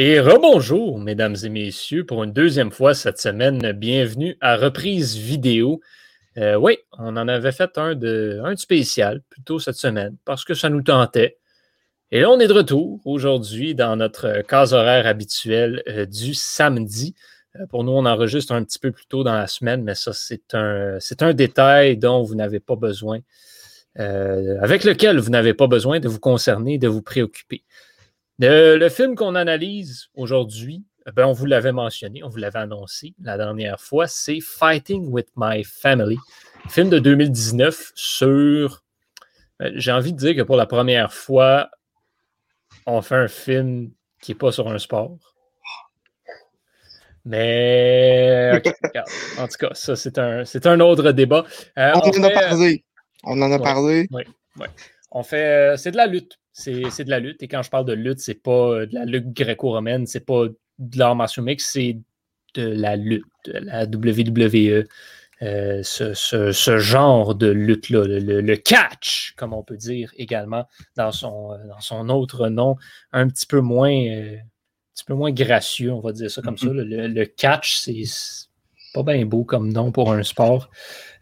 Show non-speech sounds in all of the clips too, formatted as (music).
Et rebonjour, mesdames et messieurs, pour une deuxième fois cette semaine. Bienvenue à Reprise Vidéo. Euh, oui, on en avait fait un de, un spécial plutôt cette semaine parce que ça nous tentait. Et là, on est de retour aujourd'hui dans notre case horaire habituelle euh, du samedi. Euh, pour nous, on enregistre un petit peu plus tôt dans la semaine, mais ça, c'est un, c'est un détail dont vous n'avez pas besoin, avec lequel vous n'avez pas besoin de vous concerner, de vous préoccuper. Le, film qu'on analyse aujourd'hui, eh ben, on vous l'avait mentionné, on vous l'avait annoncé la dernière fois, c'est Fighting with My Family, film de 2019 sur. Euh, j'ai envie de dire que pour la première fois, on fait un film qui n'est pas sur un sport. Mais (laughs) en tout cas, ça, c'est un, un autre débat. Euh, on, en a parlé. On en a parlé. Oui, oui. On fait. Euh, c'est de la lutte c'est de la lutte. Et quand je parle de lutte, c'est pas euh, de la lutte gréco-romaine, c'est pas de l'art martial c'est de la lutte, de la WWE. Euh, ce, genre de lutte-là, le, catch, comme on peut dire également dans son, euh, dans son autre nom, un petit peu moins, un petit peu moins gracieux, on va dire ça comme ça. Mm-hmm. Le, catch, c'est pas bien beau comme nom pour un sport.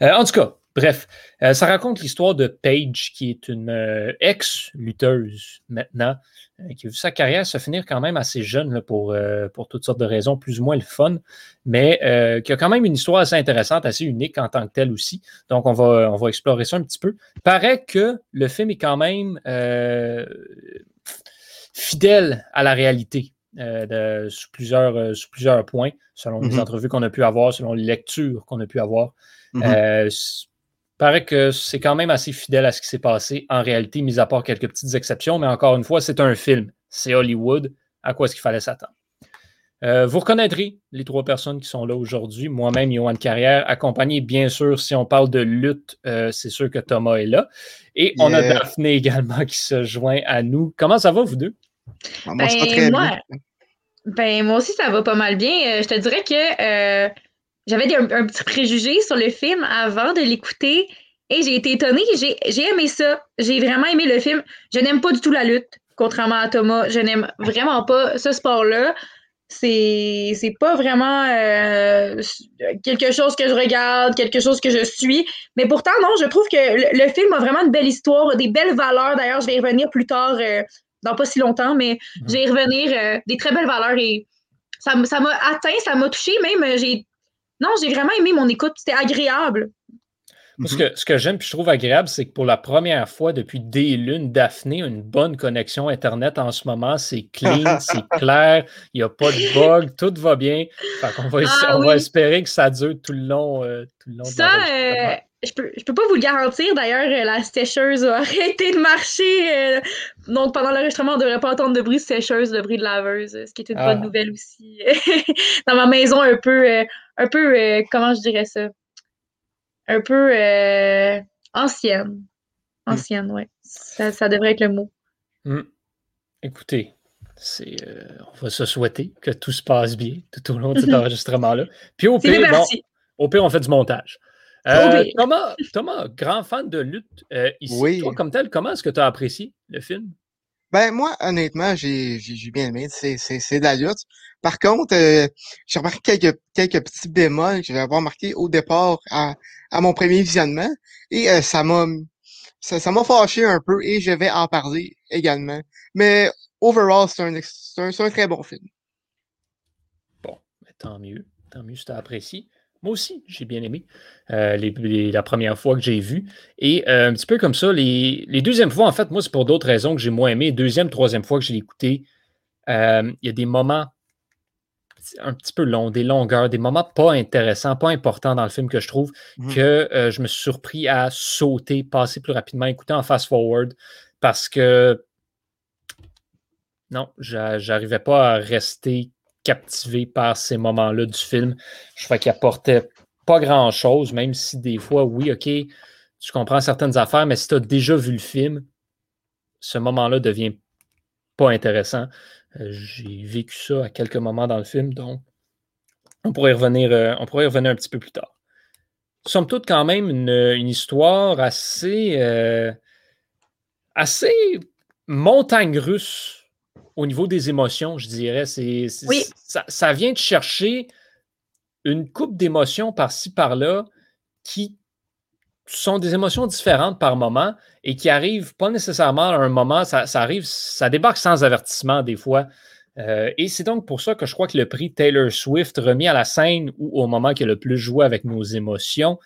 en tout cas, Bref, euh, ça raconte l'histoire de Paige, qui est une euh, ex-lutteuse maintenant, euh, qui a vu sa carrière se finir quand même assez jeune pour, pour toutes sortes de raisons, plus ou moins le fun, mais qui a quand même une histoire assez intéressante, assez unique en tant que telle aussi. Donc, on va, on va explorer ça un petit peu. Paraît que le film est quand même fidèle à la réalité. sous, plusieurs, plusieurs points, selon les mm-hmm. entrevues qu'on a pu avoir, selon les lectures qu'on a pu avoir. Mm-hmm paraît que c'est quand même assez fidèle à ce qui s'est passé en réalité, mis à part quelques petites exceptions, mais encore une fois, c'est un film. C'est Hollywood. À quoi est-ce qu'il fallait s'attendre? Euh, vous reconnaîtrez les trois personnes qui sont là aujourd'hui. Moi-même, Johan Carrière, accompagné, bien sûr, si on parle de lutte, euh, c'est sûr que Thomas est là. Et on a Daphné également qui se joint à nous. Comment ça va, vous deux? Ah, moi, ben, moi, ben, moi aussi, ça va pas mal bien. Euh, je te dirais que j'avais un, petit préjugé sur le film avant de l'écouter et j'ai été étonnée. J'ai aimé ça. J'ai vraiment aimé le film. Je n'aime pas du tout la lutte, contrairement à Thomas. Je n'aime vraiment pas ce sport-là. C'est c'est pas vraiment euh, quelque chose que je regarde, quelque chose que je suis. Mais pourtant, non, je trouve que le, film a vraiment une belle histoire, des belles valeurs. D'ailleurs, je vais y revenir plus tard, euh, dans pas si longtemps, mais je vais y revenir, euh, des très belles valeurs et ça m'a atteint, ça m'a touché. Même, j'ai non, j'ai vraiment aimé mon écoute. C'était agréable. Ce que, ce que j'aime et je trouve agréable, c'est que pour la première fois depuis des lunes, Daphné a une bonne connexion Internet en ce moment. C'est clean, (laughs) c'est clair, il n'y a pas de bug, tout va bien. on, va, ah on va, espérer que ça dure tout le long, euh, tout le long ça, euh, je peux, je peux pas vous le garantir. D'ailleurs, euh, la sécheuse a (laughs) arrêté de marcher. donc, pendant l'enregistrement, on ne devrait pas entendre de bruit de sécheuse, de bruit de laveuse, ce qui est une bonne ah. nouvelle aussi. (laughs) Dans ma maison, un peu un peu, euh, comment je dirais ça? Un peu euh, ancienne. Ancienne, oui. Ça, devrait être le mot. Hmm. Écoutez, c'est, euh, on va se souhaiter que tout se passe bien tout au long de cet (laughs) enregistrement-là. Puis au pire, au pire, on fait du montage. Thomas, Thomas, grand fan de lutte, ici, toi comme tel, comment est-ce que tu as apprécié le film? Ben, moi, honnêtement, j'ai, bien aimé. C'est, c'est, de la lutte. Par contre, euh, j'ai remarqué quelques, quelques petits bémols que j'avais remarqué au départ à, à mon premier visionnement. Et euh, ça m'a ça, fâché un peu et je vais en parler également. Mais overall, c'est un, un, un, très bon film. Bon, ben, tant mieux. Tant mieux si tu as apprécié. Moi aussi, j'ai bien aimé euh, la première fois que j'ai vu. Et euh, un petit peu comme ça, les, les deuxièmes fois, en fait, moi, c'est pour d'autres raisons que j'ai moins aimé. Deuxième, troisième fois que j'ai écouté, euh, il y a des moments un petit peu longs, des longueurs, des moments pas intéressants, pas importants dans le film que je trouve, mmh. que je me suis surpris à sauter, passer plus rapidement, écouter en fast-forward, parce que non, j'arrivais pas à rester captivé par ces moments-là du film. Je crois qu'il apportait pas grand-chose, même si des fois, oui, OK, tu comprends certaines affaires, mais si tu as déjà vu le film, ce moment-là devient pas intéressant. Euh, j'ai vécu ça à quelques moments dans le film, donc on pourrait revenir, euh, on pourrait revenir un petit peu plus tard. Somme toute, quand même, une, histoire assez, euh, assez montagne russe au niveau des émotions, je dirais. C'est, ça, vient de chercher une coupe d'émotions par-ci, par-là qui sont des émotions différentes par moment et qui arrivent pas nécessairement à un moment, ça, arrive, ça débarque sans avertissement des fois. Euh, et c'est donc pour ça que je crois que le prix Taylor Swift remis à la scène ou au moment qui a le plus joué avec nos émotions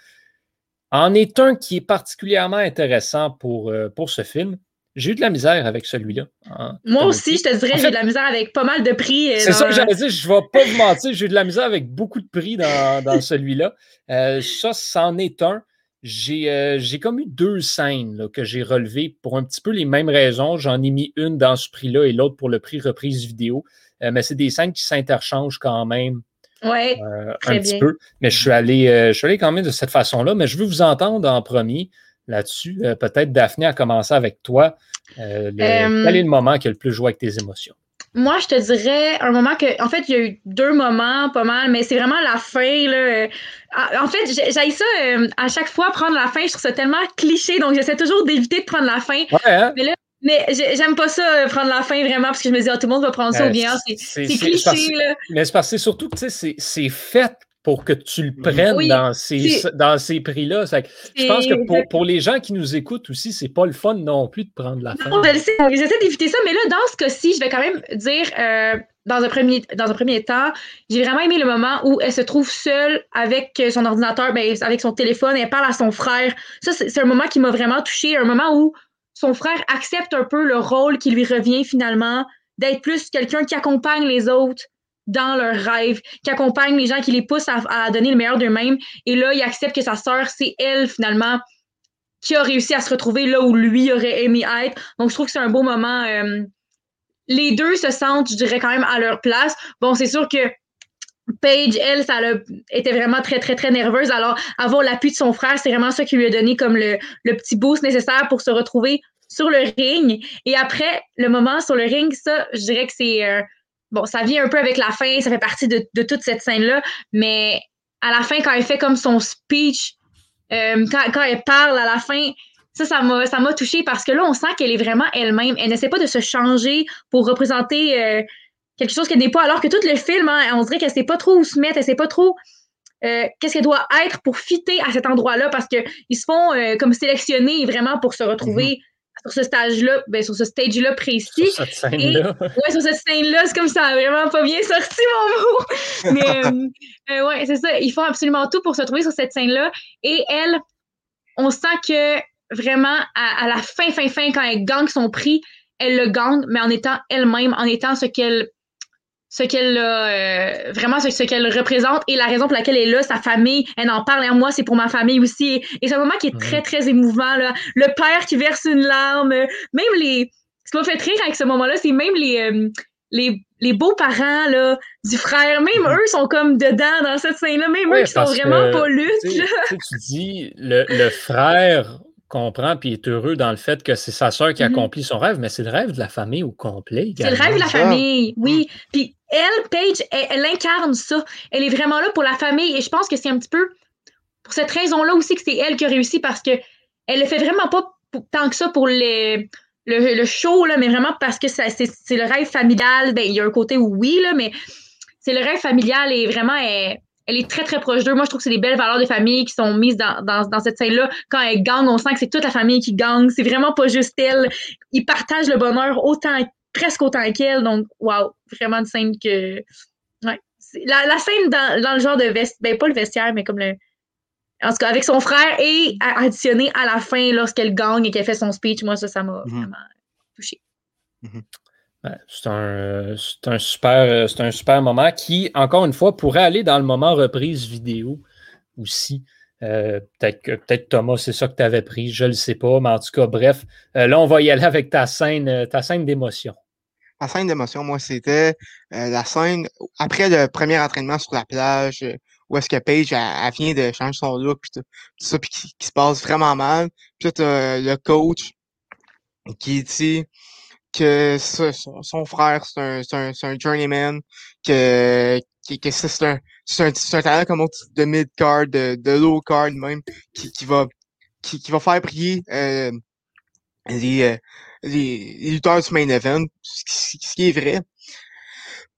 en est un qui est particulièrement intéressant pour, euh, pour ce film. J'ai eu de la misère avec celui-là. Hein, Moi aussi, je te dirais, j'ai eu de la misère avec pas mal de prix. Euh, c'est ça que j'allais dire, je ne vais pas vous mentir, j'ai eu de la misère avec beaucoup de prix dans, celui-là. Euh, ça, c'en est un. J'ai comme eu deux scènes que j'ai relevées pour un petit peu les mêmes raisons. J'en ai mis une dans ce prix-là et l'autre pour le prix reprise vidéo. mais c'est des scènes qui s'interchangent quand même oui, euh, un petit peu. Mais je suis, allé, euh, je suis allé quand même de cette façon-là. Mais je veux vous entendre en premier là-dessus. Euh, peut-être, Daphné, a commencé avec toi. quel est le moment qui a le plus joué avec tes émotions? Moi, je te dirais un moment que, en fait, il y a eu deux moments pas mal, mais c'est vraiment la fin. Là. En fait, j'ai ça à chaque fois prendre la fin. Je trouve ça tellement cliché, donc j'essaie toujours d'éviter de prendre la fin. Ouais, hein? Mais là, mais j'aime pas ça, euh, prendre la fin vraiment, parce que je me dis, ah, tout le monde va prendre ça au bien. C'est cliché, là. Mais c'est parce que surtout que c'est fait pour que tu le prennes dans ces, dans ces prix-là. Je pense que pour, pour, les gens qui nous écoutent aussi, c'est pas le fun non plus de prendre la fin. J'essaie d'éviter ça, mais là, dans ce cas-ci, je vais quand même dire, euh, dans, un premier, dans un premier temps, j'ai vraiment aimé le moment où elle se trouve seule avec son ordinateur, ben, avec son téléphone, et elle parle à son frère. Ça, c'est un moment qui m'a vraiment touché, un moment où son frère accepte un peu le rôle qui lui revient finalement d'être plus quelqu'un qui accompagne les autres dans leurs rêves, qui accompagne les gens, qui les pousse à, donner le meilleur d'eux-mêmes. Et là, il accepte que sa sœur, c'est elle finalement qui a réussi à se retrouver là où lui aurait aimé être. Donc, je trouve que c'est un beau moment. Euh, les deux se sentent, je dirais, quand même à leur place. Bon, c'est sûr que Paige, elle, ça était vraiment très, très, très nerveuse. Alors, avoir l'appui de son frère, c'est vraiment ça qui lui a donné comme le, petit boost nécessaire pour se retrouver sur le ring. Et après, le moment sur le ring, ça, je dirais que c'est. Euh, bon, ça vient un peu avec la fin, ça fait partie de, toute cette scène-là, mais à la fin, quand elle fait comme son speech, euh, quand, elle parle à la fin, ça, ça m'a, ça m'a touchée parce que là, on sent qu'elle est vraiment elle-même. Elle n'essaie pas de se changer pour représenter euh, quelque chose qu'elle n'est pas, alors que tout le film, hein, on dirait qu'elle sait pas trop où se mettre, elle sait pas trop euh, qu'est-ce qu'elle doit être pour fitter à cet endroit-là, parce qu'ils se font comme sélectionner vraiment pour se retrouver mhm. Sur ce stage-là, ben, sur ce stage-là précis. Sur cette scène-là. Ouais, sur cette scène-là, c'est comme ça a vraiment pas bien sorti mon mot. (laughs) Mais euh, ouais, c'est ça. Ils font absolument tout pour se trouver sur cette scène-là. Et elle, on sent que vraiment, à, à, la fin, fin, fin, quand elle gagne son prix, elle le gagne, mais en étant elle-même, en étant ce qu'elle ce qu'elle euh, vraiment ce, qu'elle représente et la raison pour laquelle elle est là, sa famille, elle en parle à moi, c'est pour ma famille aussi. Et, c'est un moment qui est très, très émouvant. Là. Le père qui verse une larme, même les. Ce qui m'a fait rire avec ce moment-là, c'est même les, euh, les, les beaux-parents là, du frère, même eux sont comme dedans dans cette scène-là, même eux qui sont vraiment pas luttes. Tu dis, le, le frère comprend puis est heureux dans le fait que c'est sa sœur qui mm-hmm. accomplit son rêve, mais c'est le rêve de la famille au complet. C'est le rêve de la famille, oui. Mm. Puis elle, Paige, elle, incarne ça. Elle est vraiment là pour la famille et je pense que c'est un petit peu pour cette raison-là aussi que c'est elle qui a réussi parce que elle le fait vraiment pas tant que ça pour les, le, show, là, mais vraiment parce que c'est le rêve familial. Ben, il y a un côté où oui, là, mais c'est le rêve familial et vraiment elle, elle est très, très proche d'eux. Moi, je trouve que c'est des belles valeurs de famille qui sont mises dans, dans, cette scène-là. Quand elle gagne, on sent que c'est toute la famille qui gagne. C'est vraiment pas juste elle. Ils partagent le bonheur autant, presque autant qu'elle. Donc, waouh, vraiment une scène que. Ouais. La, la scène dans, dans, le genre de vestiaire, ben pas le vestiaire, mais comme le. En tout cas, avec son frère et additionné à la fin lorsqu'elle gagne et qu'elle fait son speech, moi, ça, ça m'a mm-hmm. vraiment touché. Mm-hmm. C'est un, un, super, un super moment qui, encore une fois, pourrait aller dans le moment reprise vidéo aussi. Euh, peut-être que Thomas, c'est ça que tu avais pris, je ne le sais pas, mais en tout cas, bref, euh, là, on va y aller avec ta scène, euh, ta scène d'émotion. Ma scène d'émotion, moi, c'était la scène après le premier entraînement sur la plage, où est-ce que Paige elle, vient de changer son look, puis tout, ça, puis qui, se passe vraiment mal. Puis là, le coach qui dit que son, son, frère, c'est un, un, un, journeyman, que, que, que c'est un, un, un, talent comme de mid-card, de, de low-card même, qui, qui, va, qui, qui va faire prier euh, les, euh, les, lutteurs du main event, ce qui, est vrai.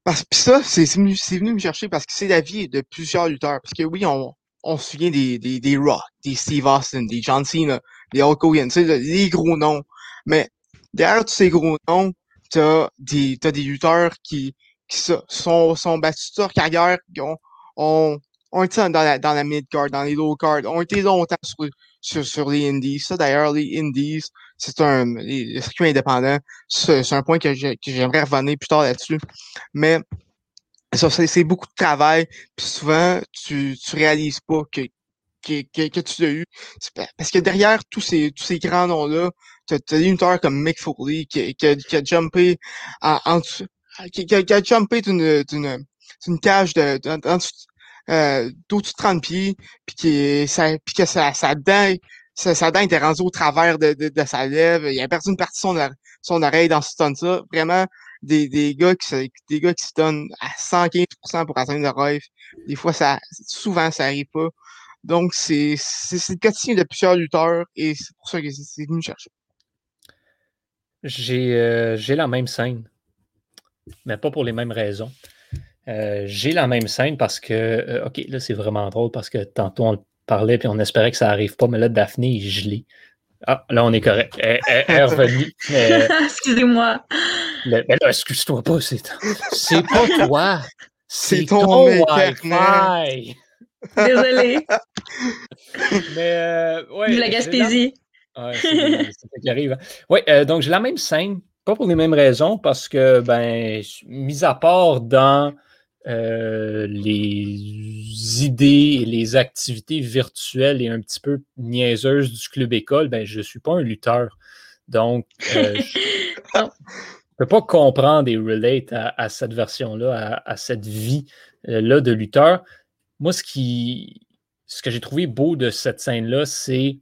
Parce que ça, c'est venu, venu me chercher parce que c'est la vie de plusieurs lutteurs. Parce que oui, on, on se souvient des, des, des Rock, des Steve Austin, des John Cena, des Hulk Hogan, les gros noms. Mais derrière tous ces gros noms, t'as des, t'as des lutteurs qui, qui sont, sont battus toute carrière, qui ont, ont, ont été dans la, dans la mid-card, dans les low-card, ont été longtemps sur, sur, sur les indies. Ça, d'ailleurs, les indies, c'est un, les, circuits indépendants, c'est un point que j'aimerais revenir plus tard là-dessus. Mais, ça, c'est beaucoup de travail, puis souvent, tu, tu réalises pas que, que, que, tu l'as eu. Parce que derrière tous ces, tous ces grands noms-là, tu as, des lutteurs comme Mick Foley qui, qui, a, qui a jumpé en, en qui, qui, a, jumpé d'une, d'une, d'une cage de, euh, d'au-dessus de 30 pieds, puis qui ça, puis que sa, sa dent, sa, sa, était rendue au travers de, de, de, sa lèvre. Il a perdu une partie de son, son oreille dans ce stun-là. Vraiment, des, des gars qui des gars qui se donnent à 115% pour atteindre le rêve. Des fois, ça souvent ça arrive pas. Donc, c'est le quotidien de plusieurs lutteurs et c'est pour ça que c'est venu chercher. J'ai euh, la même scène, mais pas pour les mêmes raisons. Euh, j'ai la même scène parce que, euh, OK, là, c'est vraiment drôle parce que tantôt on parlait puis on espérait que ça n'arrive pas, mais là, Daphné est gelée. Ah, là, on est correct. Elle, est revenue. (laughs) Excusez-moi. Mais là, excuse-toi pas, c'est pas toi. C'est ton, Wi-Fi. Désolé. (laughs) mais, euh, ouais. La Gaspésie. Ouais, c'est ça qui arrive. Hein. Oui, euh, donc j'ai la même scène, pas pour les mêmes raisons, parce que, ben, mis à part dans euh, les idées et les activités virtuelles et un petit peu niaiseuses du club école, ben, je ne suis pas un lutteur. Donc, je (laughs) ne peux pas comprendre et relate à, cette version-là, à, cette vie-là de lutteur. Moi, ce, qui, ce que j'ai trouvé beau de cette scène-là, c'est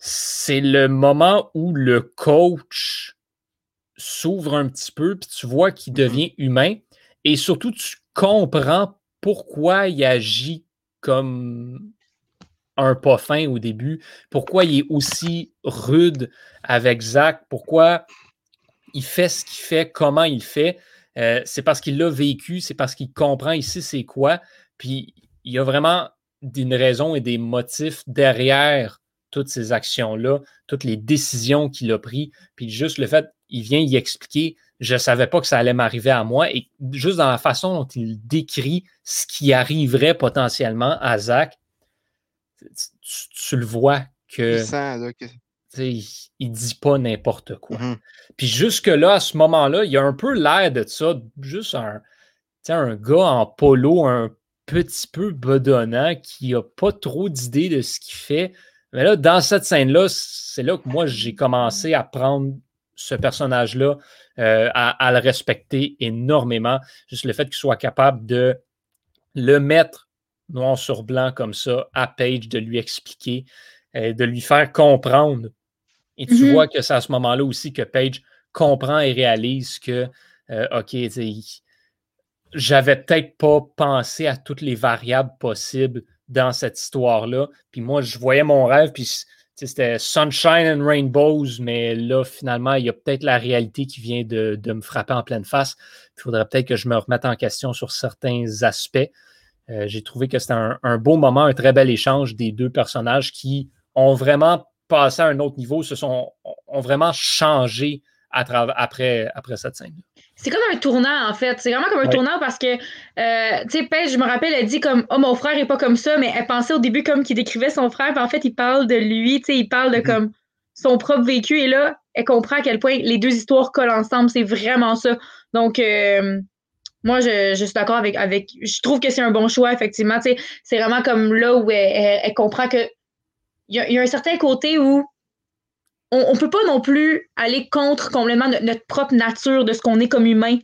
c'est le moment où le coach s'ouvre un petit peu, puis tu vois qu'il mm-hmm. devient humain, et surtout, tu comprend pourquoi il agit comme un pas fin au début, pourquoi il est aussi rude avec Zach, pourquoi il fait ce qu'il fait, comment il fait. Euh, c'est parce qu'il l'a vécu, c'est parce qu'il comprend ici c'est quoi. Puis il y a vraiment une raison et des motifs derrière toutes ces actions-là, toutes les décisions qu'il a prises. Puis juste le fait, il vient y expliquer je ne savais pas que ça allait m'arriver à moi. Et juste dans la façon dont il décrit ce qui arriverait potentiellement à Zach, tu, le vois que. Il, dit pas n'importe quoi. Mm-hmm. Puis jusque-là, à ce moment-là, il y a un peu l'air de ça, juste un, un gars en polo un petit peu bedonnant qui n'a pas trop d'idées de ce qu'il fait. Mais là, dans cette scène-là, c'est là que moi, j'ai commencé à prendre ce personnage-là, euh, à, le respecter énormément. Juste le fait qu'il soit capable de le mettre noir sur blanc comme ça à Page, de lui expliquer, euh, de lui faire comprendre. Et tu mm-hmm. vois que c'est à ce moment-là aussi que Page comprend et réalise que, euh, OK, j'avais peut-être pas pensé à toutes les variables possibles dans cette histoire-là. Puis moi, je voyais mon rêve, puis c'était Sunshine and Rainbows, mais là, finalement, il y a peut-être la réalité qui vient de, me frapper en pleine face. Il faudrait peut-être que je me remette en question sur certains aspects. Euh, j'ai trouvé que c'était un, beau moment, un très bel échange des deux personnages qui ont vraiment passé à un autre niveau, se sont, ont vraiment changé à après, après cette scène. C'est comme un tournant, en fait. C'est vraiment comme un tournant parce que, euh, tu sais, Paige, je me rappelle, elle dit comme, oh, mon frère est pas comme ça, mais elle pensait au début comme qu'il décrivait son frère, puis en fait, il parle de lui, tu sais, il parle de mm-hmm. comme son propre vécu, et là, elle comprend à quel point les deux histoires collent ensemble. C'est vraiment ça. Donc, euh, moi, je, je suis d'accord avec, avec. Je trouve que c'est un bon choix, effectivement. Tu sais, c'est vraiment comme là où elle, comprend que. Il y, y, a un certain côté où on ne peut pas non plus aller contre complètement notre, propre nature de ce qu'on est comme humain.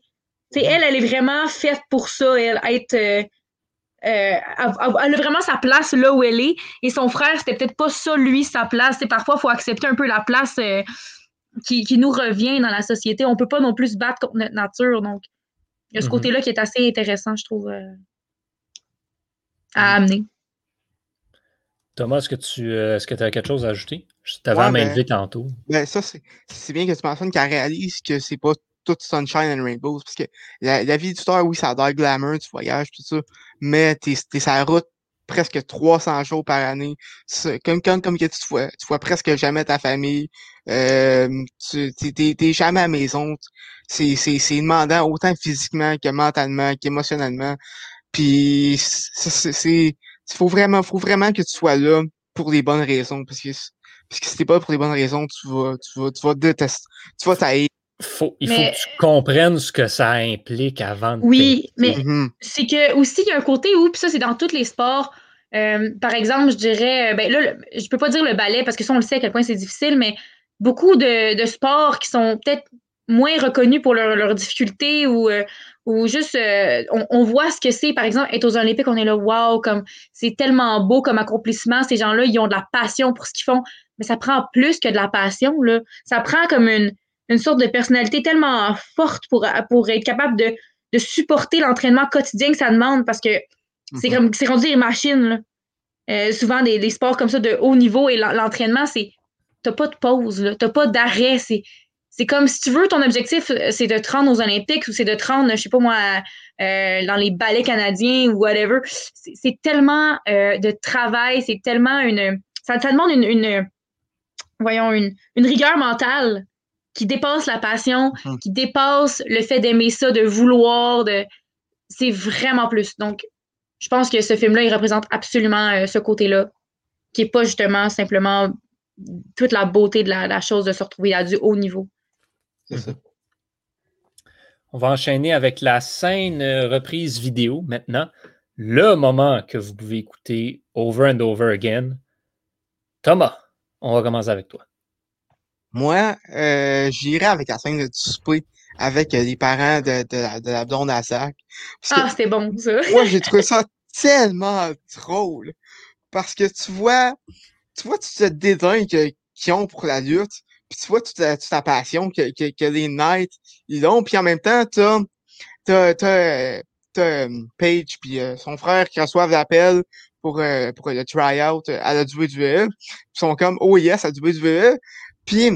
elle, elle est vraiment faite pour ça, elle, être. Euh, euh, elle a vraiment sa place là où elle est. Et son frère, c'était peut-être pas ça, lui, sa place. Parfois, il faut accepter un peu la place euh, qui, nous revient dans la société. On peut pas non plus se battre contre notre nature. Donc, il y a ce mm-hmm. côté-là qui est assez intéressant, je trouve, à mm-hmm. amener. Thomas, est-ce que tu euh, est-ce que as quelque chose à ajouter? Je t'avais ouais, ben, tantôt. Ben ça, c'est bien que tu mentionnes qu'elle réalise que c'est pas tout sunshine and rainbows. Parce que la, vie du star, oui, ça a l'air glamour, tu voyages, tout ça. Mais t'es es la route presque 300 jours par année. Comme, comme, comme que tu vois, tu vois presque jamais ta famille. Euh, tu t'es jamais à la maison. C'est demandant autant physiquement que mentalement, qu'émotionnellement. Puis c'est il faut vraiment, faut vraiment que tu sois là pour les bonnes raisons. Parce que, parce que si t'es pas pour les bonnes raisons, tu vas, tu vas, tu vas détester. Tu vas tailler. Faut, il faut que tu comprennes ce que ça implique avant de Oui, mais mm-hmm. c'est que aussi, il y a un côté où, puis ça, c'est dans tous les sports. Euh, par exemple, je dirais, euh, ben là, je peux pas dire le ballet parce que ça, on le sait à quel point c'est difficile, mais beaucoup de, de sports qui sont peut-être moins reconnus pour leurs leur difficultés ou, euh, ou juste euh, on, voit ce que c'est, par exemple, être aux Olympiques, on est là, wow, comme c'est tellement beau comme accomplissement. Ces gens-là, ils ont de la passion pour ce qu'ils font, mais ça prend plus que de la passion. Là. Ça prend comme une, une sorte de personnalité tellement forte pour, pour être capable de, de supporter l'entraînement quotidien que ça demande parce que c'est mhm. comme c'est rendu des machines. Là. Euh, souvent, des, des, sports comme ça de haut niveau et l'entraînement, c'est t'as pas de pause, t'as pas d'arrêt, c'est c'est comme si tu veux, ton objectif, euh, c'est de te rendre aux Olympiques ou c'est de te rendre, je sais pas moi, euh, dans les ballets canadiens ou whatever. C'est tellement euh, de travail, c'est tellement une. Ça, demande une, voyons, une, une, rigueur mentale qui dépasse la passion, hum. qui dépasse le fait d'aimer ça, de vouloir, de. C'est vraiment plus. Donc, je pense que ce film-là, il représente absolument ce côté-là, qui n'est pas justement simplement toute la beauté de la, la chose de se retrouver à du haut niveau. Mhm. On va enchaîner avec la scène reprise vidéo maintenant. Le moment que vous pouvez écouter over and over again. Thomas, on va commencer avec toi. Moi, euh, j'irai avec la scène de souper avec euh, les parents de, de, de la blonde à sac. Ah, c'était bon, ça. (laughs) moi, j'ai trouvé ça tellement drôle. Parce que tu vois, tu vois tout ce dédain qu'ils ont pour la lutte. Puis tu vois toute ta, passion que, que, que, les Knights, ils ont. Puis en même temps, t'as, t'as, t'as, t'as euh, Paige puis euh, son frère qui reçoivent l'appel pour, euh, pour le try-out à la WWE. Ils sont comme, oh yes, à la WWE. Puis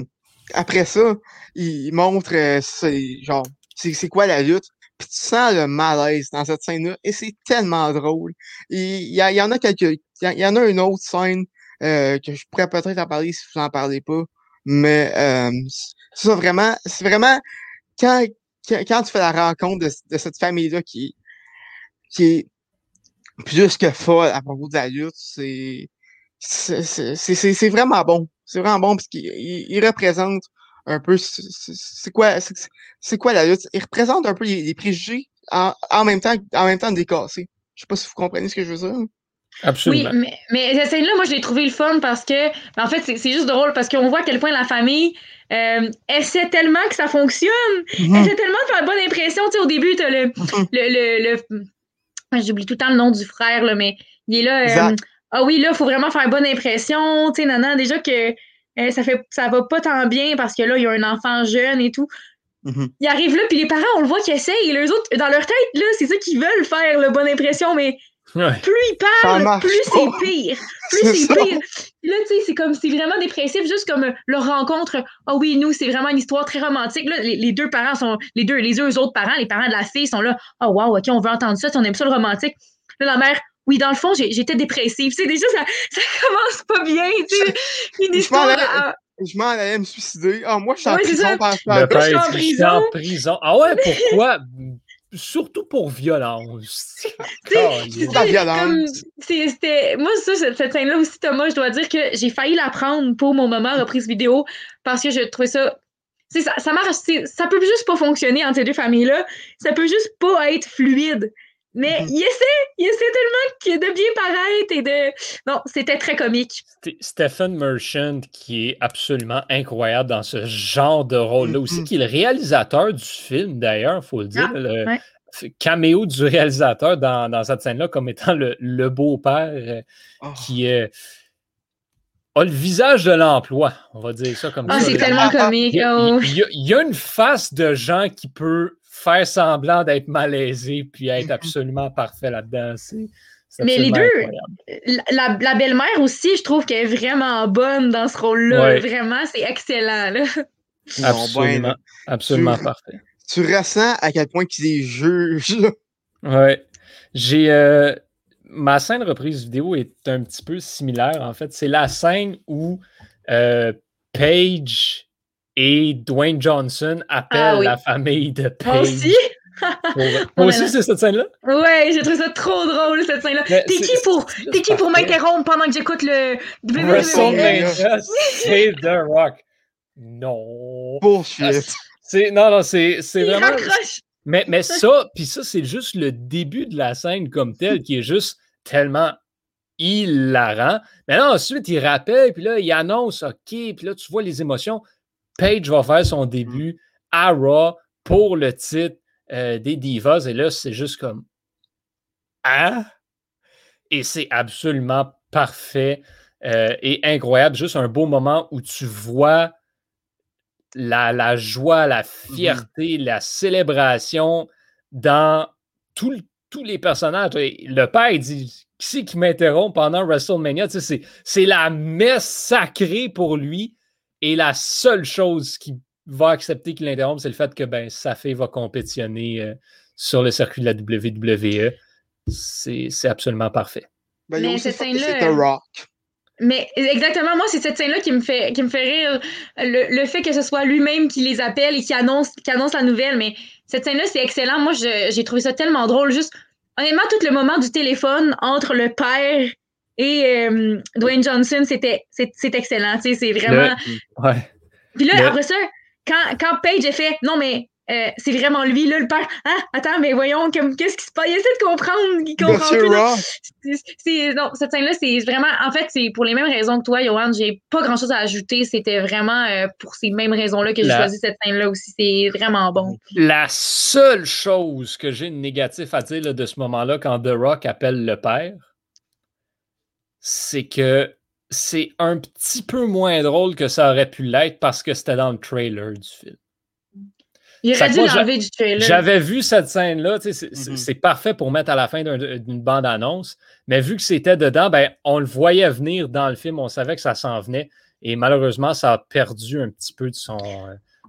après ça, ils montrent, c'est, genre, c'est, quoi la lutte? Puis tu sens le malaise dans cette scène-là. Et c'est tellement drôle. Il y, y, en a quelques. Il y, en a une autre scène que je pourrais peut-être en parler si vous en parlez pas. Mais euh, c'est vraiment, c'est vraiment quand, quand tu fais la rencontre de, cette famille-là qui, qui est plus que folle à propos de la lutte, c'est c'est vraiment bon. C'est vraiment bon parce qu'il représente un peu c'est quoi c'est quoi la lutte? Il représente un peu les, préjugés en, en, même temps en même temps décassés. Je sais pas si vous comprenez ce que je veux dire. Absolument. Oui, mais, mais cette scène-là, moi, je l'ai trouvé le fun parce que, ben, en fait, c'est juste drôle parce qu'on voit à quel point la famille euh, essaie tellement que ça fonctionne. Mm Essaie tellement de faire bonne impression. Tu sais, au début, tu as le. Mhm. le, le, J'oublie tout le temps le nom du frère, là, mais il est là. Euh, ah oui, là, il faut vraiment faire bonne impression. Tu sais, non, déjà que euh, ça fait ça va pas tant bien parce que là, il y a un enfant jeune et tout. Mhm. Il arrive là, puis les parents, on le voit qu'ils essayent. Et les autres, dans leur tête, là, c'est ça qu'ils veulent faire, la bonne impression, mais plus il parle, plus c'est pire. (laughs) Plus c'est pire. Là, tu sais, c'est comme, c'est vraiment dépressif, juste comme leur rencontre. Ah oh oui, nous, c'est vraiment une histoire très romantique. Là, les, deux parents sont, les deux, les deux autres parents, les parents de la fille sont là. Oh wow, ok, on veut entendre ça, on aime ça le romantique. Là, la mère, oui, dans le fond, j'étais dépressive. Tu sais, déjà, ça, (laughs) ça commence pas bien, tu sais. Une histoire. Je m'en allais me suicider. Ah, moi, je suis en prison par Je suis en prison. Ah ouais, pourquoi? Surtout pour violence. (laughs) c'est la violence. C'était moi ça cette scène-là aussi Thomas, je dois dire que j'ai failli la prendre pour mon moment reprise vidéo parce que je trouvais ça ça, ça marche ça peut juste pas fonctionner entre ces deux familles-là, ça peut juste pas être fluide. Mais mm-hmm. il essaie, il essaie tellement de bien paraître et de. Non, c'était très comique. Stephen Merchant, qui est absolument incroyable dans ce genre de rôle-là aussi, mm-hmm. qui est le réalisateur du film, d'ailleurs, il faut le dire. Ah, le caméo du réalisateur dans, cette scène-là, comme étant le, beau-père euh, oh. qui est a le visage de l'emploi, on va dire ça comme ah, ça. c'est tellement comique. Oh. Il, y a, une face de gens qui peut faire semblant d'être malaisé puis être absolument parfait là-dedans. Mais les deux, la, la belle-mère aussi, je trouve qu'elle est vraiment bonne dans ce rôle-là. Vraiment, c'est excellent. Là. Absolument, absolument parfait. Tu ressens à quel point qu'ils est juge. Ouais. J'ai. Euh, ma scène reprise vidéo est un petit peu similaire, en fait. C'est la scène où euh, Paige et Dwayne Johnson appellent ah la famille de Paige. (laughs) Moi aussi? Moi aussi, c'est cette scène-là? Ouais, j'ai trouvé ça trop drôle, cette scène-là. T'es qui pour, es qui pour m'interrompre pendant que j'écoute le WrestleMania? (laughs) c'est The Rock. Non. Bullshit. C'est, non, non, c'est, c'est vraiment. Mais, mais (laughs) ça, puis ça, c'est juste le début de la scène comme telle qui est juste tellement hilarant. Mais là, ensuite, il rappelle, puis là, il annonce, OK, puis là, tu vois les émotions. Paige va faire son début à Raw pour le titre euh, des Divas. Et là, c'est juste comme Ah! Et c'est absolument parfait euh, et incroyable. Juste un beau moment où tu vois la, joie, la mmh fierté, la célébration dans tous les personnages. Le père, il dit Qui c'est qui m'interrompt pendant WrestleMania? C'est la messe sacrée pour lui. Et la seule chose qui va accepter qu'il l'interrompt, c'est le fait que ben, sa fille va compétitionner euh, sur le circuit de la WWE. C'est absolument parfait. Ben, Mais c'est un rock. Mais exactement, moi, c'est cette scène-là qui me fait qui me fait rire. Le, fait que ce soit lui-même qui les appelle et qui annonce, qui annonce la nouvelle. Mais cette scène-là, c'est excellent. Moi, j'ai trouvé ça tellement drôle. Juste, honnêtement, tout le moment du téléphone entre le père et euh, Dwayne Johnson, c'était c'est excellent. C'est vraiment. ouais. Puis là, après ça, quand, quand Paige a fait non, mais euh, c'est vraiment lui, là, le père. Ah, attends, mais voyons, qu'est-ce qui se passe? Il essaie de comprendre. Il comprend plus. non, cette scène-là, c'est vraiment. En fait, c'est pour les mêmes raisons que toi, Johan. J'ai pas grand-chose à ajouter. C'était vraiment euh, pour ces mêmes raisons-là que j'ai choisi cette scène-là aussi. C'est vraiment bon. La seule chose que j'ai de négatif à dire de ce moment-là, quand The Rock appelle le père, c'est que c'est un petit peu moins drôle que ça aurait pu l'être parce que c'était dans le trailer du film. Il aurait dû l'enlever du trailer. J'avais vu cette scène-là. Mm-hmm. C'est parfait pour mettre à la fin d'une bande-annonce. Mais vu que c'était dedans, ben, on le voyait venir dans le film. On savait que ça s'en venait. Et malheureusement, ça a perdu un petit peu de, son,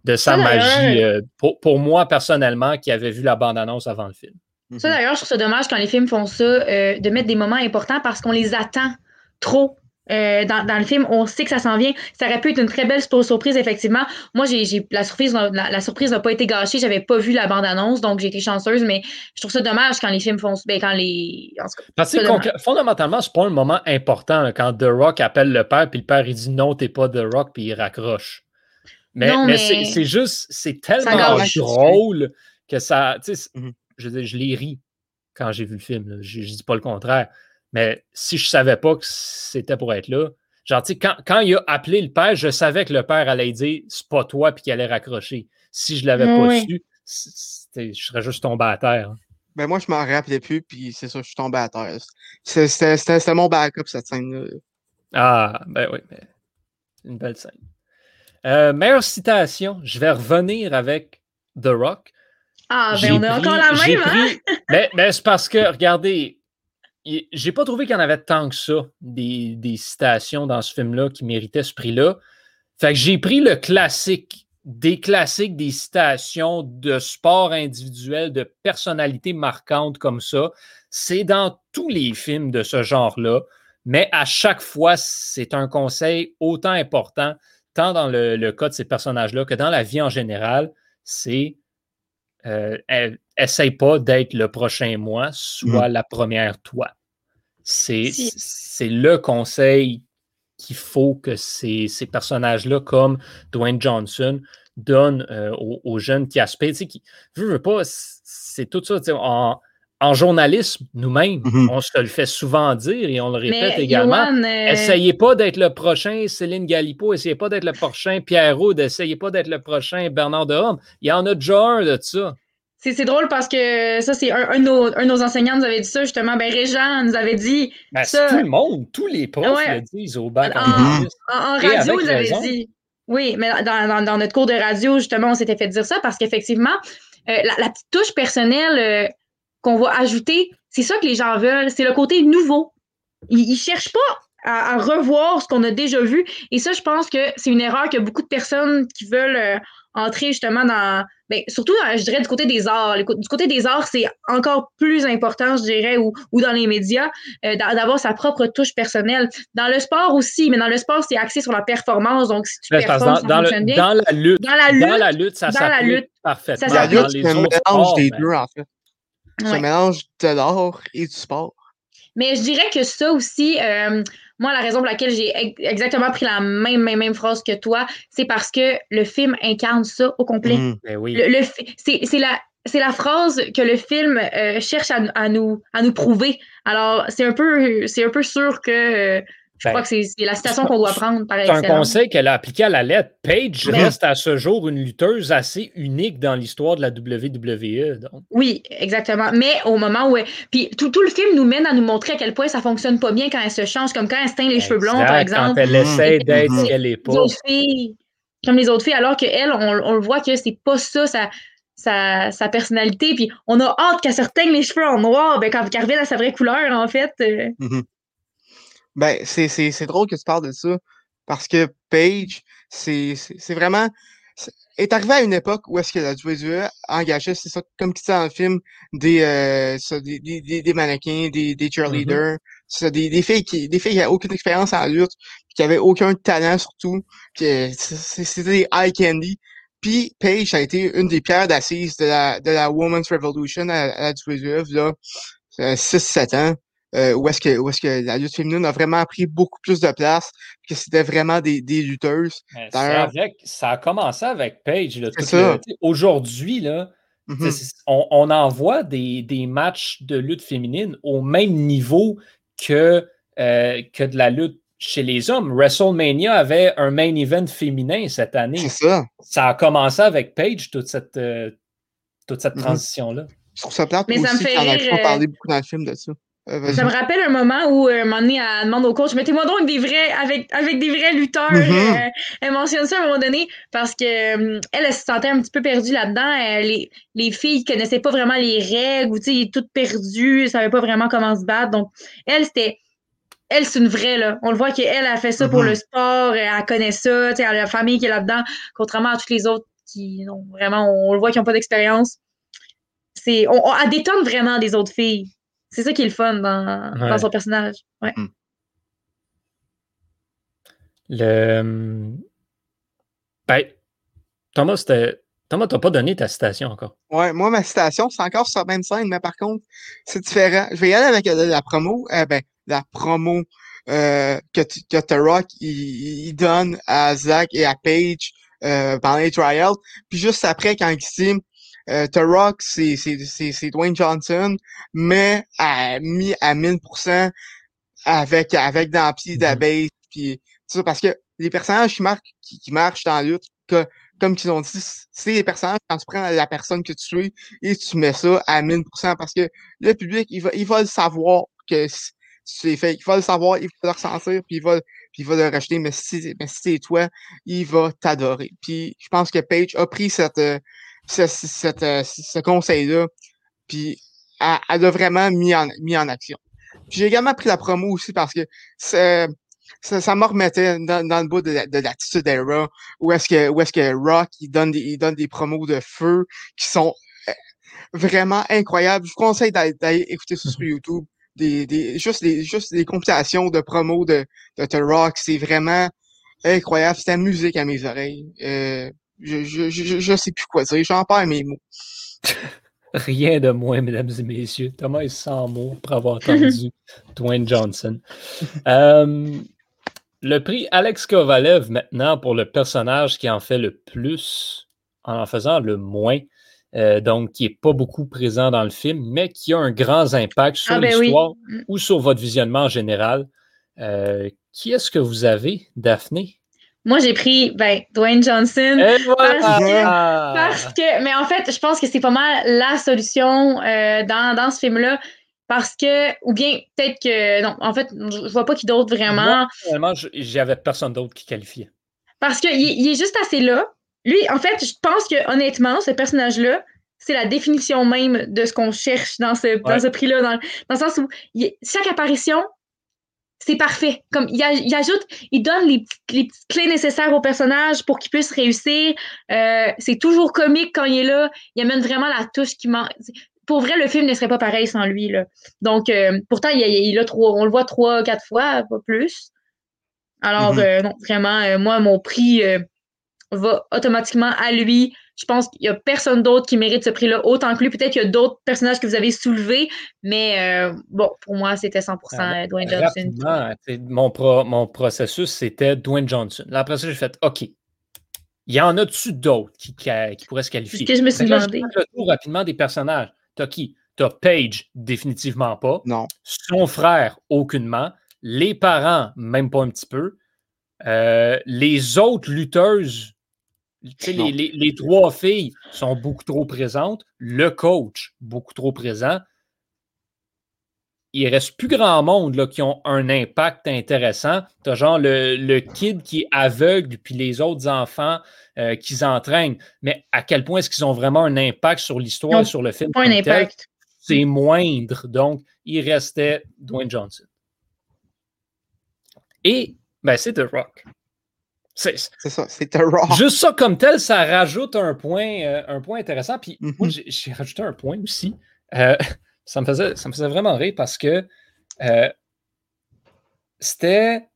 de sa magie. Euh, pour, pour, moi, personnellement, qui avait vu la bande-annonce avant le film. Ça, mm-hmm. d'ailleurs, je trouve ça dommage quand les films font ça, euh, de mettre des moments importants parce qu'on les attend trop. Euh, dans, dans, le film, on sait que ça s'en vient. Ça aurait pu être une très belle surprise, effectivement. Moi, j'ai, la surprise la, surprise n'a pas été gâchée. J'avais pas vu la bande-annonce, donc j'ai été chanceuse, mais je trouve ça dommage quand les films font. Ben, quand les. Parce que fondamentalement, c'est pas un moment important quand The Rock appelle le père, puis le père il dit non, t'es pas The Rock, puis il raccroche. Mais, mais, c'est, juste, c'est tellement drôle que ça. Mm-hmm. Je, je l'ai ri quand j'ai vu le film. Je, je dis pas le contraire. Mais si je savais pas que c'était pour être là, genre, tu sais, quand, quand, il a appelé le père, je savais que le père allait dire c'est pas toi puis qu'il allait raccrocher. Si je l'avais pas su, je serais juste tombé à terre. Hein. Ben moi, je m'en rappelais plus, puis c'est ça, je suis tombé à terre. C'était mon backup, cette scène-là. Ah, ben oui, mais une belle scène. Euh, meilleure citation, je vais revenir avec The Rock. Ah, ben on a encore la même, hein? mais, mais c'est parce que, regardez, j'ai pas trouvé qu'il y en avait tant que ça, des, citations dans ce film-là qui méritaient ce prix-là. Fait que j'ai pris le classique, des classiques, des citations de sport individuel, de personnalités marquantes comme ça. C'est dans tous les films de ce genre-là, mais à chaque fois, c'est un conseil autant important, tant dans le, cas de ces personnages-là que dans la vie en général. C'est euh, essaye pas d'être le prochain moi, soit mm. la première toi. C'est le conseil qu'il faut que ces, ces personnages-là, comme Dwayne Johnson, donnent euh, aux, jeunes qui aspirent. Qui, je veux pas, c'est tout ça. En, en journalisme, nous-mêmes, mm-hmm. on se le fait souvent dire et on le répète également. Euh, essayez pas d'être le prochain Céline Galipo, essayez pas d'être le prochain Pierre Roud, essayez pas d'être le prochain Bernard Dehorme. Il y en a déjà un de ça. C'est drôle parce que ça, c'est un, un, de nos enseignants nous avait dit ça, justement. Ben, Régent nous avait dit. Ben, ça. Tout le monde, tous les profs le disent au bac. En, en, radio, ils avaient dit. Oui, mais dans, dans, notre cours de radio, justement, on s'était fait dire ça parce qu'effectivement, euh, la, petite touche personnelle euh, qu'on va ajouter c'est ça que les gens veulent, c'est le côté nouveau. Ils, ne cherchent pas à, revoir ce qu'on a déjà vu. Et ça, je pense que c'est une erreur que beaucoup de personnes qui veulent euh, entrer justement dans. Ben, surtout, je dirais, du côté des arts. Du côté des arts, c'est encore plus important, je dirais, ou, ou dans les médias, euh, d'avoir sa propre touche personnelle. Dans le sport aussi, mais dans le sport, c'est axé sur la performance. Donc, si tu ben, performes, ça dans, le, bien. dans la lutte, dans la lutte, dans la lutte ça s'applique parfaitement. Ça c'est un mélange des deux, en fait. C'est un mélange de l'art et du sport. Mais je dirais que ça aussi, euh, moi, la raison pour laquelle j'ai exactement pris la même, même, même phrase que toi, c'est parce que le film incarne ça au complet. Mmh. Ben oui. le, c'est la, c'est la phrase que le film euh, cherche à, à, nous, à nous prouver. Alors, c'est un peu, c'est un peu sûr que je crois ben, que c'est la citation qu'on doit prendre par C'est un conseil qu'elle a appliqué à la lettre. Paige reste à ce jour une lutteuse assez unique dans l'histoire de la WWE. Oui, exactement. Mais au moment où. Puis tout, tout, le film nous mène à nous montrer à quel point ça fonctionne pas bien quand elle se change, comme quand elle se teint les cheveux blonds, par exemple. Quand elle essaie d'être ce qu'elle n'est pas. comme les autres filles, alors qu'elle, on, on le voit que c'est pas ça, ça sa, sa, personnalité. Puis on a hâte qu'elle se reteigne les cheveux en noir, ben, quand elle revienne à sa vraie couleur, en fait. Euh. Mm-hmm. Ben, c'est drôle que tu parles de ça parce que Paige, c'est vraiment. est arrivé à une époque où est-ce que la WWE engagé c'est ça, comme tu dis dans le film, des, euh, ça, des, des, des, mannequins, des, des mmh cheerleaders, ça, des, des filles qui des filles qui n'avaient aucune expérience en lutte, qui n'avaient aucun talent surtout, c'était des high candy. Puis Paige a été une des pierres d'assises de la, de la Women's Revolution à, à la WWE, là, 6-7 ans euh, où est-ce que, où est-ce que la lutte féminine a vraiment pris beaucoup plus de place, que c'était vraiment des, des lutteuses. Avec, ça a commencé avec Paige. Aujourd'hui, là, mm-hmm. on, on envoie des, des, matchs de lutte féminine au même niveau que, euh, que de la lutte chez les hommes. WrestleMania avait un main event féminin cette année. C'est ça. Ça a commencé avec Paige, toute cette, euh, toute cette mm-hmm. transition-là. Je trouve ça plate Mais aussi ça me fait pas parlé beaucoup dans le film de ça. Euh, ça me rappelle un moment où, euh, un moment donné, elle demande au coach, mettez-moi donc des vrais, avec, avec des vrais lutteurs. Mm-hmm. Euh, elle mentionne ça à un moment donné parce que elle, elle, se sentait un petit peu perdue là-dedans. les, les filles connaissaient pas vraiment les règles, ou tu sais, toutes perdues, savaient pas vraiment comment se battre. Donc, elle, c'était. Elle, c'est une vraie, là. On le voit qu'elle a fait ça pour le mm-hmm. sport, elle connaît ça, tu sais, elle a la famille qui est là-dedans, contrairement à toutes les autres qui, non, vraiment, on, le voit qui n'ont pas d'expérience. C'est, on, on, elle détonne vraiment des autres filles. C'est ça qui est le fun dans, son personnage. Ouais. Hmm. Le. Ben, Thomas, Thomas, t'as pas donné ta citation encore. Ouais, moi, ma citation, c'est encore sur la même scène, mais par contre, c'est différent. Je vais y aller avec euh, la, promo. Euh, ben, la promo euh, que, que The Rock il, donne à Zach et à Paige pendant les trials. Puis juste après, quand il dit euh, The Rock, c'est Dwayne Johnson, mais à, mis à 1000% avec, avec dans pied d'abeille. Puis, ça, parce que les personnages qui, marquent, qui, qui marchent dans la lutte, que, comme ils ont dit, c'est les personnages quand tu prends la personne que tu es et tu mets ça à 1000% parce que le public, il va, il va le savoir que c'est fait. Il va le savoir, il va le ressentir, puis il va, puis il va le racheter. Mais si, mais si c'est toi, il va t'adorer. Puis je pense que Paige a pris cette, ce, euh, ce conseil-là. Puis elle, a vraiment mis en, mis en action. J'ai également pris la promo aussi parce que ça, ça me remettait dans, dans, le bout de, de l'attitude era où est-ce que, où est-ce que Rock il donne, des, il donne des promos de feu qui sont euh, vraiment incroyables. Je vous conseille d'aller écouter ça sur mm-hmm. YouTube. Des, des, juste, des, juste des compilations de promos de, de The Rock. C'est vraiment incroyable. C'est la musique à mes oreilles. Euh, je, je, je, je sais plus quoi dire. J'en perds mes mots. (laughs) Rien de moins, mesdames et messieurs. Thomas est sans mots pour avoir entendu (laughs) Dwayne Johnson. Euh, le prix Alex Kovalev maintenant pour le personnage qui en fait le plus en en faisant le moins. Euh, donc, qui n'est pas beaucoup présent dans le film, mais qui a un grand impact sur ah, ben l'histoire mm. ou sur votre visionnement en général. Euh, qui est-ce que vous avez, Daphné? Moi, j'ai pris ben, Dwayne Johnson. parce, que, mais en fait, je pense que c'est pas mal la solution euh, dans, dans ce film-là. Parce que, ou bien peut-être que, non, en fait, je vois pas qui d'autre vraiment. Moi, j'avais personne d'autre qui qualifiait. Parce qu'il il est juste assez là. Lui, en fait, je pense que honnêtement, ce personnage-là, c'est la définition même de ce qu'on cherche dans ce, dans ce prix-là, dans, le sens où chaque apparition, c'est parfait. Comme il, ajoute, il donne les, petites clés nécessaires au personnage pour qu'il puisse réussir. Euh, c'est toujours comique quand il est là. Il amène vraiment la touche qui manque. Pour vrai, le film ne serait pas pareil sans lui. Là. Donc, euh, pourtant, il, il, a trois, on le voit trois, quatre fois, pas plus. Alors, mm-hmm. euh, non, vraiment, moi, mon prix va automatiquement à lui je pense qu'il n'y a personne d'autre qui mérite ce prix-là autant que lui. Peut-être qu'il y a d'autres personnages que vous avez soulevés, mais euh, bon, pour moi, c'était 100% euh, Dwayne Johnson. Mon, mon processus, c'était Dwayne Johnson. Là, après ça, j'ai fait OK. Il y en a-tu d'autres qui, qui, pourraient se qualifier? Que je me suis demandé. Je le tour rapidement des personnages. T'as qui? T'as Paige, définitivement pas. Non. Son frère, aucunement. Les parents, même pas un petit peu. Euh, les autres lutteuses, les, les, les, trois filles sont beaucoup trop présentes. Le coach, beaucoup trop présent. Il reste plus grand monde là, qui ont un impact intéressant. Tu as genre le, le, kid qui est aveugle, puis les autres enfants euh, qui s'entraînent. Mais à quel point est-ce qu'ils ont vraiment un impact sur l'histoire, sur le film? Pas un impact. C'est moindre. Donc, il restait Dwayne Johnson. Et ben, c'est The Rock. C'est ça, c'est un Juste ça comme tel, ça rajoute un point, euh, un point intéressant. Puis moi, mm-hmm. j'ai rajouté un point aussi. Euh, (laughs) ça, me faisait, ça me faisait vraiment rire parce que euh, c'était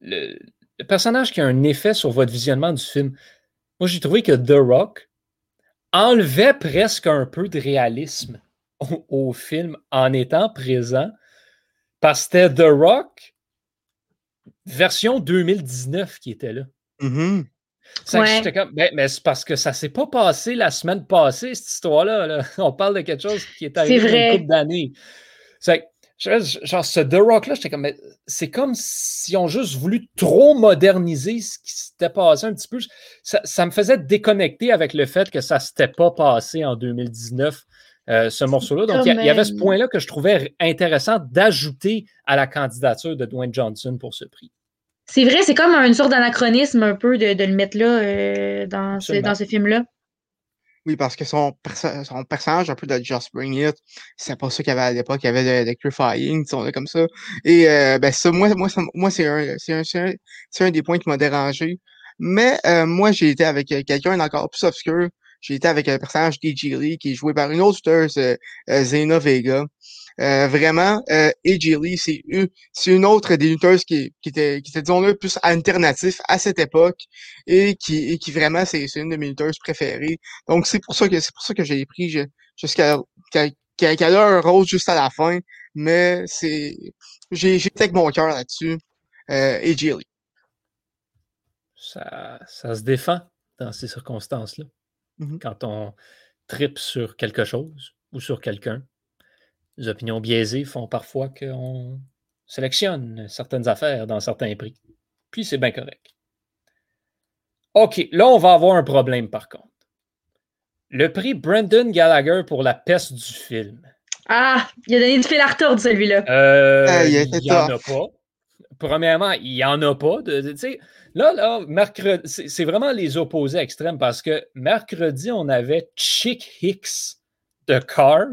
le, personnage qui a un effet sur votre visionnement du film. Moi, j'ai trouvé que The Rock enlevait presque un peu de réalisme au, au film en étant présent parce que c'était The Rock version 2019 qui était là. Mm-hmm. Ben, mais c'est parce que ça s'est pas passé la semaine passée, cette histoire-là. (laughs) On parle de quelque chose qui est arrivé une couple d'années. genre, ce The Rock-là, j'étais comme, c'est comme s'ils ont juste voulu trop moderniser ce qui s'était passé un petit peu. Ça, ça, me faisait déconnecter avec le fait que ça s'était pas passé en 2019. Euh, ce morceau-là. Donc, il y, avait ce point-là que je trouvais intéressant d'ajouter à la candidature de Dwayne Johnson pour ce prix. C'est vrai, c'est comme une sorte d'anachronisme un peu de, le mettre là euh, dans, ce, dans ce film-là. Oui, parce que son, son, personnage un peu de Just Bring It, c'est pas ça qu'il y avait à l'époque, il y avait de Electrifying, comme ça. Et euh, ben ça, moi, moi, moi c'est un, un, un, un, des points qui m'a dérangé. Mais moi, j'ai été avec quelqu'un d'encore plus obscur j'ai été avec un personnage d'E.G. Lee qui est joué par une autre euh, euh, Zena Vega. Euh, vraiment, euh, E.G. Lee, c'est une, c'est une autre des lutteuses qui, qui était, qui était, disons-le, plus alternatif à cette époque et qui, et qui vraiment, c'est, c'est une de mes lutteuses préférées. Donc, c'est pour ça que, c'est pour ça que j'ai pris jusqu'à, qu'elle a un rôle juste à la fin, mais c'est, j'ai, j'ai avec mon cœur là-dessus, euh, E.G. Lee. Ça, ça se défend dans ces circonstances-là. Mmh quand on tripe sur quelque chose ou sur quelqu'un. Les opinions biaisées font parfois qu'on sélectionne certaines affaires dans certains prix. Puis c'est bien correct. OK, là, on va avoir un problème par contre. Le prix Brendan Gallagher pour la peste du film. Ah, il a donné du fil à retourner, celui-là. Euh, il n'y en a pas. Premièrement, il n'y en a pas. De, de Là, là, mercredi, c'est vraiment les opposés extrêmes parce que mercredi, on avait Chick Hicks de Cars,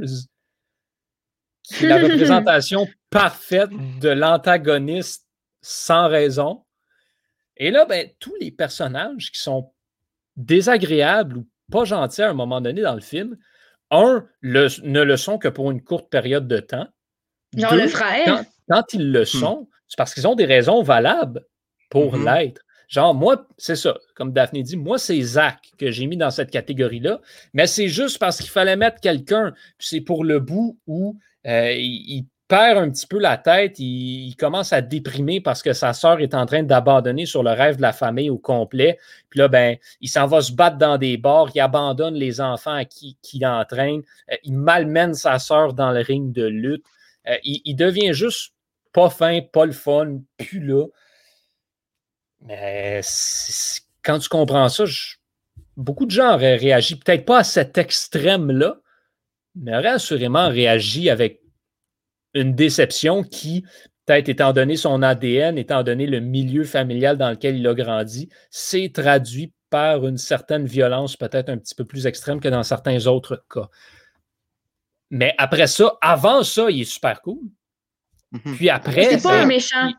qui est la (laughs) représentation parfaite de l'antagoniste sans raison. Et là, ben, tous les personnages qui sont désagréables ou pas gentils à un moment donné dans le film, un, ne le sont que pour une courte période de temps. Genre le frère. Quand, ils le hmm. sont, c'est parce qu'ils ont des raisons valables pour mm-hmm. l'être. Genre, moi, c'est ça, comme Daphné dit, moi, c'est Zach que j'ai mis dans cette catégorie-là, mais c'est juste parce qu'il fallait mettre quelqu'un, c'est pour le bout où euh, il, perd un petit peu la tête, il, commence à déprimer parce que sa sœur est en train d'abandonner sur le rêve de la famille au complet. Puis là, ben, il s'en va se battre dans des bars, il abandonne les enfants à qui, qui entraîne, euh, il malmène sa sœur dans le ring de lutte. Euh, il, il devient juste pas fin, pas le fun, plus là. Mais quand tu comprends ça, beaucoup de gens auraient réagi, peut-être pas à cet extrême-là, mais auraient assurément réagi avec une déception qui, peut-être étant donné son ADN, étant donné le milieu familial dans lequel il a grandi, s'est traduit par une certaine violence peut-être un petit peu plus extrême que dans certains autres cas. Mais après ça, avant ça, il est super cool. Mhm. Puis après,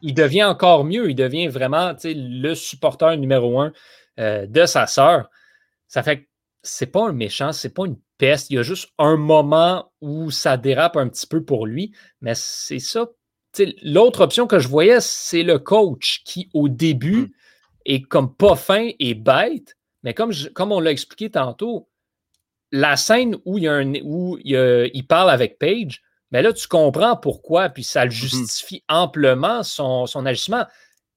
Il, devient encore mieux. Il devient vraiment le supporter numéro un euh, de sa sœur. Ça fait que c'est pas un méchant, c'est pas une peste. Il y a juste un moment où ça dérape un petit peu pour lui. Mais c'est ça. L'autre option que je voyais, c'est le coach qui, au début, mhm. est comme pas fin et bête. Mais comme, comme on l'a expliqué tantôt, la scène où il, un, où il, parle avec Paige, mais là, tu comprends pourquoi, puis ça le mm-hmm. justifie amplement son, son agissement.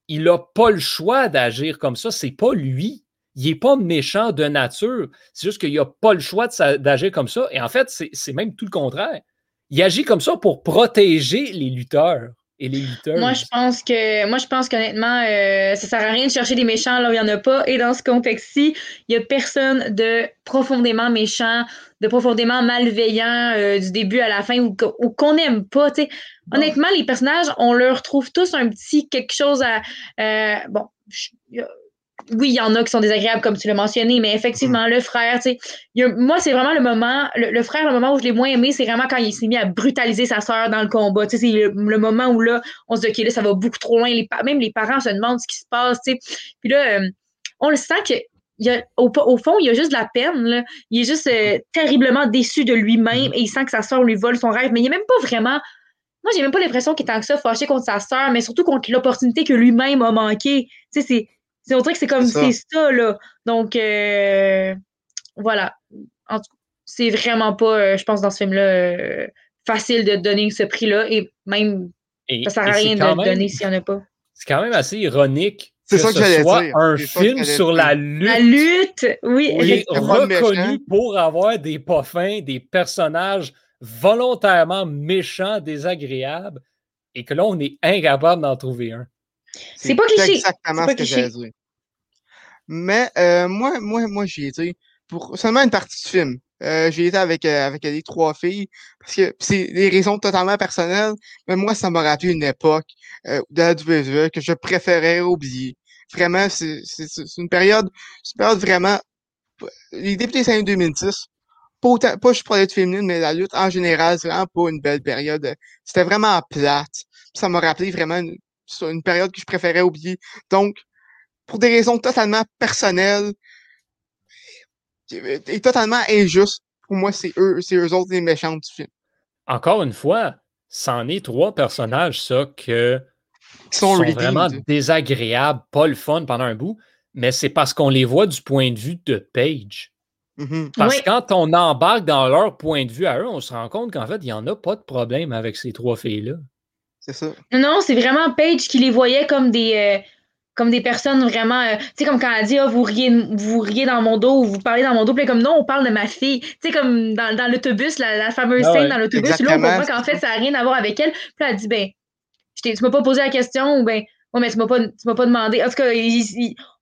Il n'a pas le choix d'agir comme ça. C'est pas lui. Il n'est pas méchant de nature. C'est juste qu'il n'a pas le choix d'agir comme ça. Et en fait, c'est même tout le contraire. Il agit comme ça pour protéger les lutteurs et les lutteurs. Moi, je pense que, moi, je pense qu'honnêtement, euh, ça sert à rien de chercher des méchants là où il n'y en a pas. Et dans ce contexte-ci, il n'y a personne de profondément méchant, de profondément malveillant euh, du début à la fin ou, qu'on n'aime pas. Honnêtement, les personnages, on leur trouve tous un petit quelque chose à. Euh, bon, oui, il y en a qui sont désagréables, comme tu l'as mentionné, mais effectivement, mm. le frère, tu sais, moi, c'est vraiment le moment, le, frère, le moment où je l'ai moins aimé, c'est vraiment quand il s'est mis à brutaliser sa sœur dans le combat. Tu sais, c'est le, moment où là, on se dit, OK, là, ça va beaucoup trop loin. Les, même les parents se demandent ce qui se passe, tu sais. Puis là, euh, on le sent que. Il a, au, fond, il a juste de la peine. Là. Il est juste euh, terriblement déçu de lui-même mm. et il sent que sa sœur lui vole son rêve. Mais il n'est même pas vraiment moi, j'ai même pas l'impression qu'il est tant que ça fâché contre sa sœur, mais surtout contre l'opportunité que lui-même a manqué. Tu sais, c'est on dirait que c'est comme c'est ça. là. Donc, euh, voilà. C'est vraiment pas, euh, je pense, dans ce film-là, euh, facile de donner ce prix-là. Et même, ça sert à rien de le donner s'il n'y en a pas. C'est quand même assez ironique c'est ça que ce soit un film sur la lutte. La lutte, oui. est reconnu pour avoir des pas des personnages volontairement méchants, désagréables, et que là, on est incapable d'en trouver un. C'est pas cliché. exactement ce que j'allais dire. Mais euh, moi, moi, moi, j'y étais pour seulement une partie du film. Euh, j'y étais avec, euh, avec les trois filles parce que c'est des raisons totalement personnelles, mais moi, ça m'a rappelé une époque euh, de la WWE que je préférais oublier. Vraiment, c'est une période, une période vraiment. Les débuts des années 2006, pas, autant, pas juste pour la lutte féminine, mais la lutte en général, c'est vraiment pas une belle période. C'était vraiment plate. Ça m'a rappelé vraiment une, une période que je préférais oublier. Donc, pour des raisons totalement personnelles et totalement injustes. Pour moi, c'est eux, c'est eux autres les méchants du film. Encore une fois, c'en est trois personnages, ça, que sont, vraiment désagréables, pas le fun pendant un bout, mais c'est parce qu'on les voit du point de vue de Page. Mm-hmm. Parce que quand on embarque dans leur point de vue à eux, on se rend compte qu'en fait, il n'y en a pas de problème avec ces trois filles-là. C'est ça. Non, c'est vraiment Page qui les voyait comme des, euh, comme des personnes vraiment, euh, tu sais, comme quand elle dit, ah, vous riez, vous riez dans mon dos ou vous parlez dans mon dos, puis comme non, on parle de ma fille. Tu sais, comme dans, dans l'autobus, la, fameuse ah scène dans l'autobus, là, on comprend qu'en fait, ça n'a rien à voir avec elle. Puis elle dit, ben, tu m'as pas posé la question ou ben, ouais, mais tu m'as pas, m'as pas demandé. En tout cas,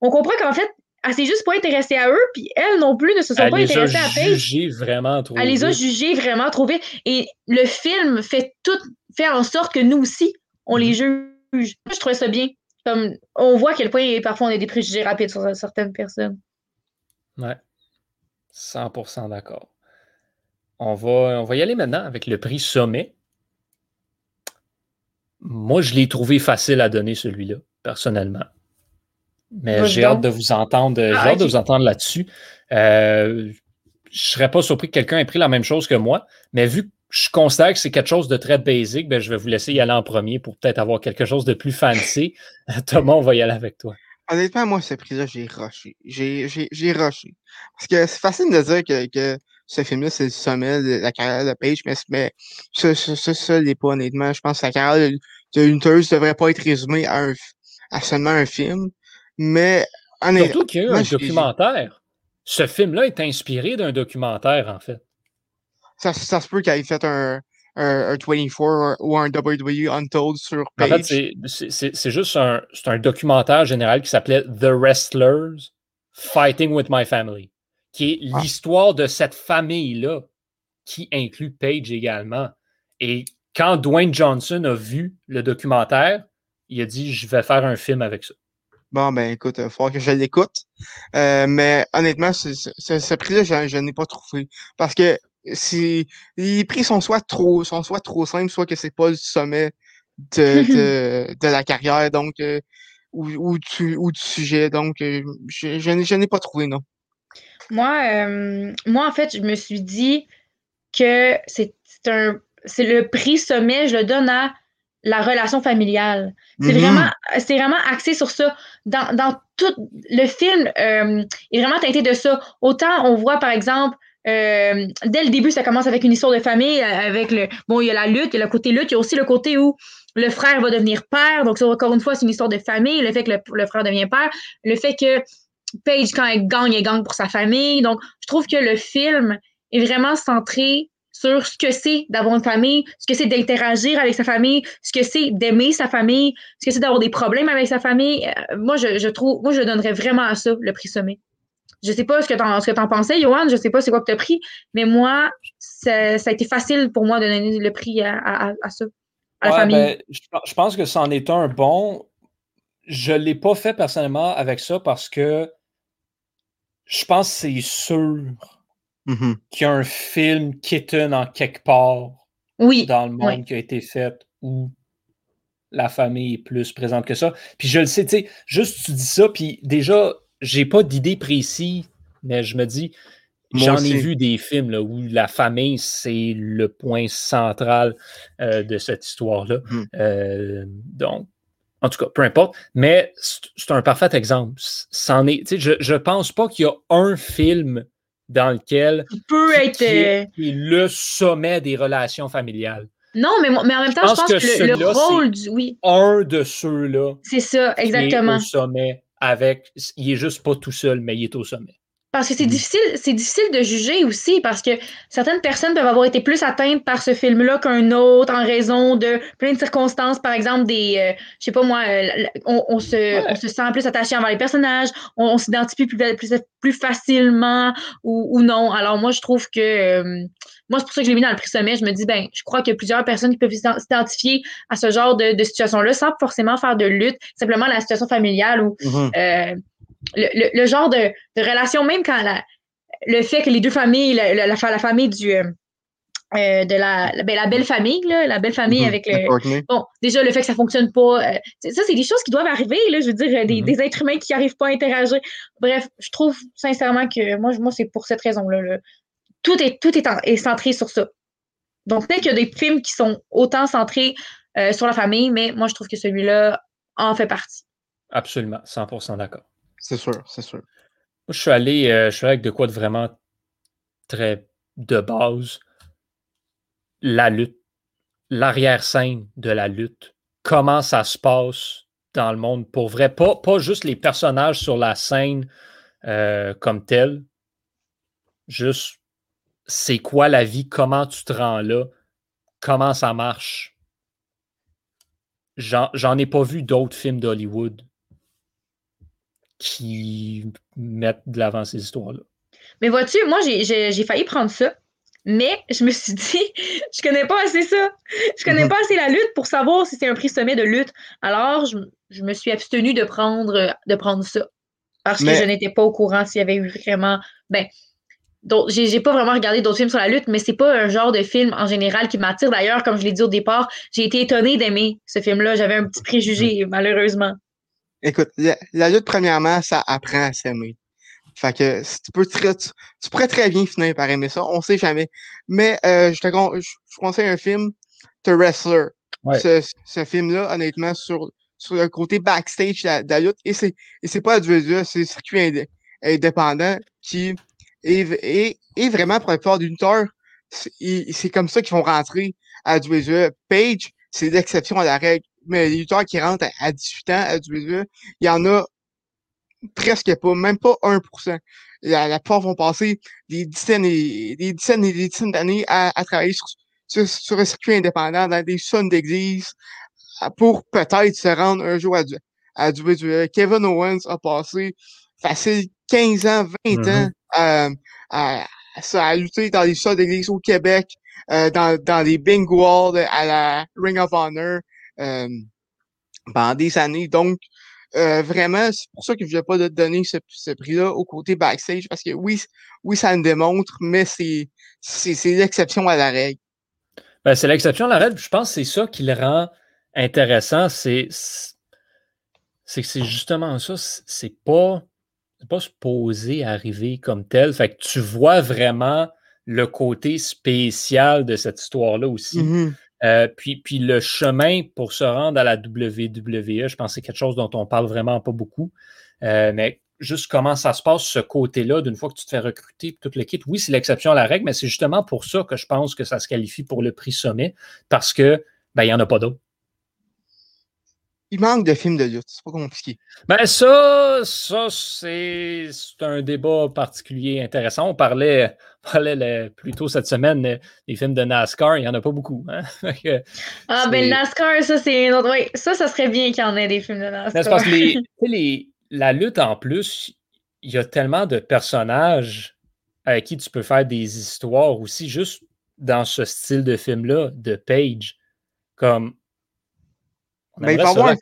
on comprend qu'en fait, elle s'est juste pas intéressée à eux, puis elles non plus ne se sont pas intéressées à Paige. Elle les a jugées vraiment trop Elle les a jugées vraiment trop vite. Et le film fait tout, fait en sorte que nous aussi, on les mm-hmm. juge. Je trouvais ça bien on voit à quel point parfois on a des préjugés rapides sur certaines personnes. Ouais. 100% d'accord. On va, on va y aller maintenant avec le prix sommet. Moi, je l'ai trouvé facile à donner celui-là, personnellement. Mais j'ai hâte de vous entendre, ah, de vous entendre là-dessus. Euh, je ne serais pas surpris que quelqu'un ait pris la même chose que moi, mais vu que je considère que c'est quelque chose de très basique. Ben, je vais vous laisser y aller en premier pour peut-être avoir quelque chose de plus fancy. (laughs) Thomas, on va y aller avec toi. Honnêtement, moi, ce prix-là, j'ai rushé. J'ai, j'ai, rushé. Parce que c'est facile de dire que, que ce film-là, c'est le sommet de la carrière de Page, mais, mais ça, ça, ça, n'est pas, honnêtement. Je pense que la carrière de, de ne devrait pas être résumée à, un, à seulement un film. Mais, honnêtement. Surtout qu'il y a un documentaire. Ce film-là est inspiré d'un documentaire, en fait ça, ça se peut qu'il ait fait un, un, 24 ou un WWE Untold sur Page. En fait, c'est juste un, un documentaire général qui s'appelait The Wrestlers Fighting with My Family, qui est ah. l'histoire de cette famille-là, qui inclut Page également. Et quand Dwayne Johnson a vu le documentaire, il a dit Je vais faire un film avec ça. Bon, ben écoute, il va falloir que je l'écoute. Euh, mais honnêtement, ce, ce, prix-là, je, je n'ai pas trouvé. Parce que les prix sont soit trop sont soit trop simples, soit que c'est pas le sommet de, de, (laughs) de la carrière, donc euh, ou, ou, du, ou du sujet. Donc, euh, je, je, je n'ai pas trouvé, non. Moi, moi, en fait, je me suis dit que c'est un c'est le prix sommet, je le donne à la relation familiale. C'est mm-hmm. vraiment, c'est vraiment axé sur ça. Dans, dans tout le film euh, est vraiment teinté de ça. Autant on voit par exemple euh, dès le début, ça commence avec une histoire de famille, euh, avec le bon, il y a la lutte, il y a le côté lutte, il y a aussi le côté où le frère va devenir père. Donc, encore une fois, c'est une histoire de famille, le fait que le, frère devient père, le fait que Paige, quand elle gagne, elle gagne pour sa famille. Donc, je trouve que le film est vraiment centré sur ce que c'est d'avoir une famille, ce que c'est d'interagir avec sa famille, ce que c'est d'aimer sa famille, ce que c'est d'avoir des problèmes avec sa famille. Euh, moi, je, trouve, moi, je donnerais vraiment à ça le prix sommet. Je sais pas ce que t'en, ce que t'en pensais, Johan, je sais pas c'est quoi que t'as pris, mais moi, ça, a été facile pour moi de donner le prix à, ça, à la famille. Ben, je, pense que c'en est un bon. Je l'ai pas fait personnellement avec ça parce que je pense que c'est sûr Mm-hmm. qu'il y a un film kitten en quelque part dans le monde qui a été fait où la famille est plus présente que ça. Puis je le sais, tu sais, juste tu dis ça, puis déjà, j'ai pas d'idée précise, mais je me dis, j'en ai vu des films là, où la famille, c'est le point central euh, de cette histoire-là. Mm. Euh, donc, en tout cas, peu importe, mais c'est un parfait exemple. C'en est, je, je pense pas qu'il y a un film dans lequel peut être euh, le sommet des relations familiales. Non, mais, mais en même temps, je pense, que, le, rôle du. Oui. Un de ceux-là. C'est ça, exactement. Est au sommet avec. Il est juste pas tout seul, mais il est au sommet. Parce que c'est mm. difficile, c'est difficile de juger aussi parce que certaines personnes peuvent avoir été plus atteintes par ce film-là qu'un autre en raison de plein de circonstances, par exemple des, euh, je sais pas moi, euh, on, se, on, se, sent plus attaché envers les personnages, on, s'identifie plus, plus, plus, facilement ou, non. Alors moi je trouve que euh, moi c'est pour ça que je l'ai mis dans le prix sommet. Je me dis ben je crois qu'il y a plusieurs personnes qui peuvent s'identifier à ce genre de, de situation-là sans forcément faire de lutte, simplement la situation familiale ou mm-hmm le, genre de, relation, même quand le fait que les deux familles, la, la, la famille du. Euh, euh, de la, ben, la belle famille, la belle famille mm-hmm. avec le. Bon, déjà, le fait que ça fonctionne pas. Euh, ça, c'est des choses qui doivent arriver, là, je veux dire, des, mm-hmm. des êtres humains qui n'arrivent pas à interagir. Bref, je trouve sincèrement que moi, moi c'est pour cette raison-là. Tout, est, tout est, centré sur ça. Donc, peut-être qu'il y a des films qui sont autant centrés sur la famille, mais moi, je trouve que celui-là en fait partie. Absolument, 100% d'accord. C'est sûr, c'est sûr. je suis allé, euh, je suis avec de quoi de vraiment très de base. La lutte, l'arrière-scène de la lutte, comment ça se passe dans le monde pour vrai. Pas, juste les personnages sur la scène euh, comme tel, juste c'est quoi la vie, comment tu te rends là, comment ça marche. J'en ai pas vu d'autres films d'Hollywood qui mettent de l'avant ces histoires-là. Mais vois-tu, moi, j'ai failli prendre ça, mais je me suis dit, (laughs) je connais pas assez ça. Je connais mhm. pas assez la lutte pour savoir si c'est un prix sommet de lutte. Alors, je, me suis abstenue de prendre, de prendre ça. Parce que je n'étais pas au courant s'il y avait eu vraiment. Ben, j'ai pas vraiment regardé d'autres films sur la lutte, mais c'est pas un genre de film en général qui m'attire. D'ailleurs, comme je l'ai dit au départ, j'ai été étonnée d'aimer ce film-là. J'avais un petit préjugé, mhm. malheureusement. Écoute, la, lutte, premièrement, ça apprend à s'aimer. Fait que tu peux très, tu, pourrais très bien finir par aimer ça, on sait jamais. Mais euh, je te je, conseille un film, The Wrestler. Ce, ce film-là, honnêtement, sur, sur le côté backstage de la, lutte, et c'est et c'est pas du c'est le circuit indépendant qui est, est, est vraiment pour la plupart d'une heure. C'est comme ça qu'ils vont rentrer à du Page, c'est l'exception à la règle mais les lutteurs qui rentrent à, 18 ans à WWE, il y en a presque pas, même pas 1%. La, la plupart vont passer des dizaines et des dizaines et des dizaines d'années à, travailler sur, sur, sur, un circuit indépendant dans des zones d'église pour peut-être se rendre un jour à, à WWE. Kevin Owens a passé facile 15 ans, 20 mm-hmm. ans à, à, à, lutter dans les salles d'église au Québec, euh, dans, dans les bingo à la Ring of Honor, euh, pendant des années. Donc, euh, vraiment, c'est pour ça que je ne vais pas donner ce, ce prix-là au côté backstage, parce que oui, oui, ça me démontre, mais c'est l'exception à la règle. Ben, c'est l'exception à la règle. Je pense que c'est ça qui le rend intéressant. C'est que c'est justement ça. C'est pas, pas se poser, arriver comme tel. Fait que tu vois vraiment le côté spécial de cette histoire-là aussi. Mm-hmm. Euh, puis, puis le chemin pour se rendre à la WWE, je pense que c'est quelque chose dont on parle vraiment pas beaucoup. Euh, mais juste comment ça se passe, ce côté-là, d'une fois que tu te fais recruter, toute l'équipe. Oui, c'est l'exception à la règle, mais c'est justement pour ça que je pense que ça se qualifie pour le prix sommet, parce que ben, il n'y en a pas d'autres il manque de films de lutte. C'est pas compliqué. Ben ça, ça c'est un débat particulier intéressant. On parlait, parlait plus tôt cette semaine des films de NASCAR. Il n'y en a pas beaucoup. Hein? (laughs) ah, ben le NASCAR, ça, c'est autre. Oui, ça, ça serait bien qu'il y en ait des films de NASCAR. parce que les, les, la lutte, en plus, il y a tellement de personnages avec qui tu peux faire des histoires aussi, juste dans ce style de film-là, de Page. Comme on, ben, aimerait, ça,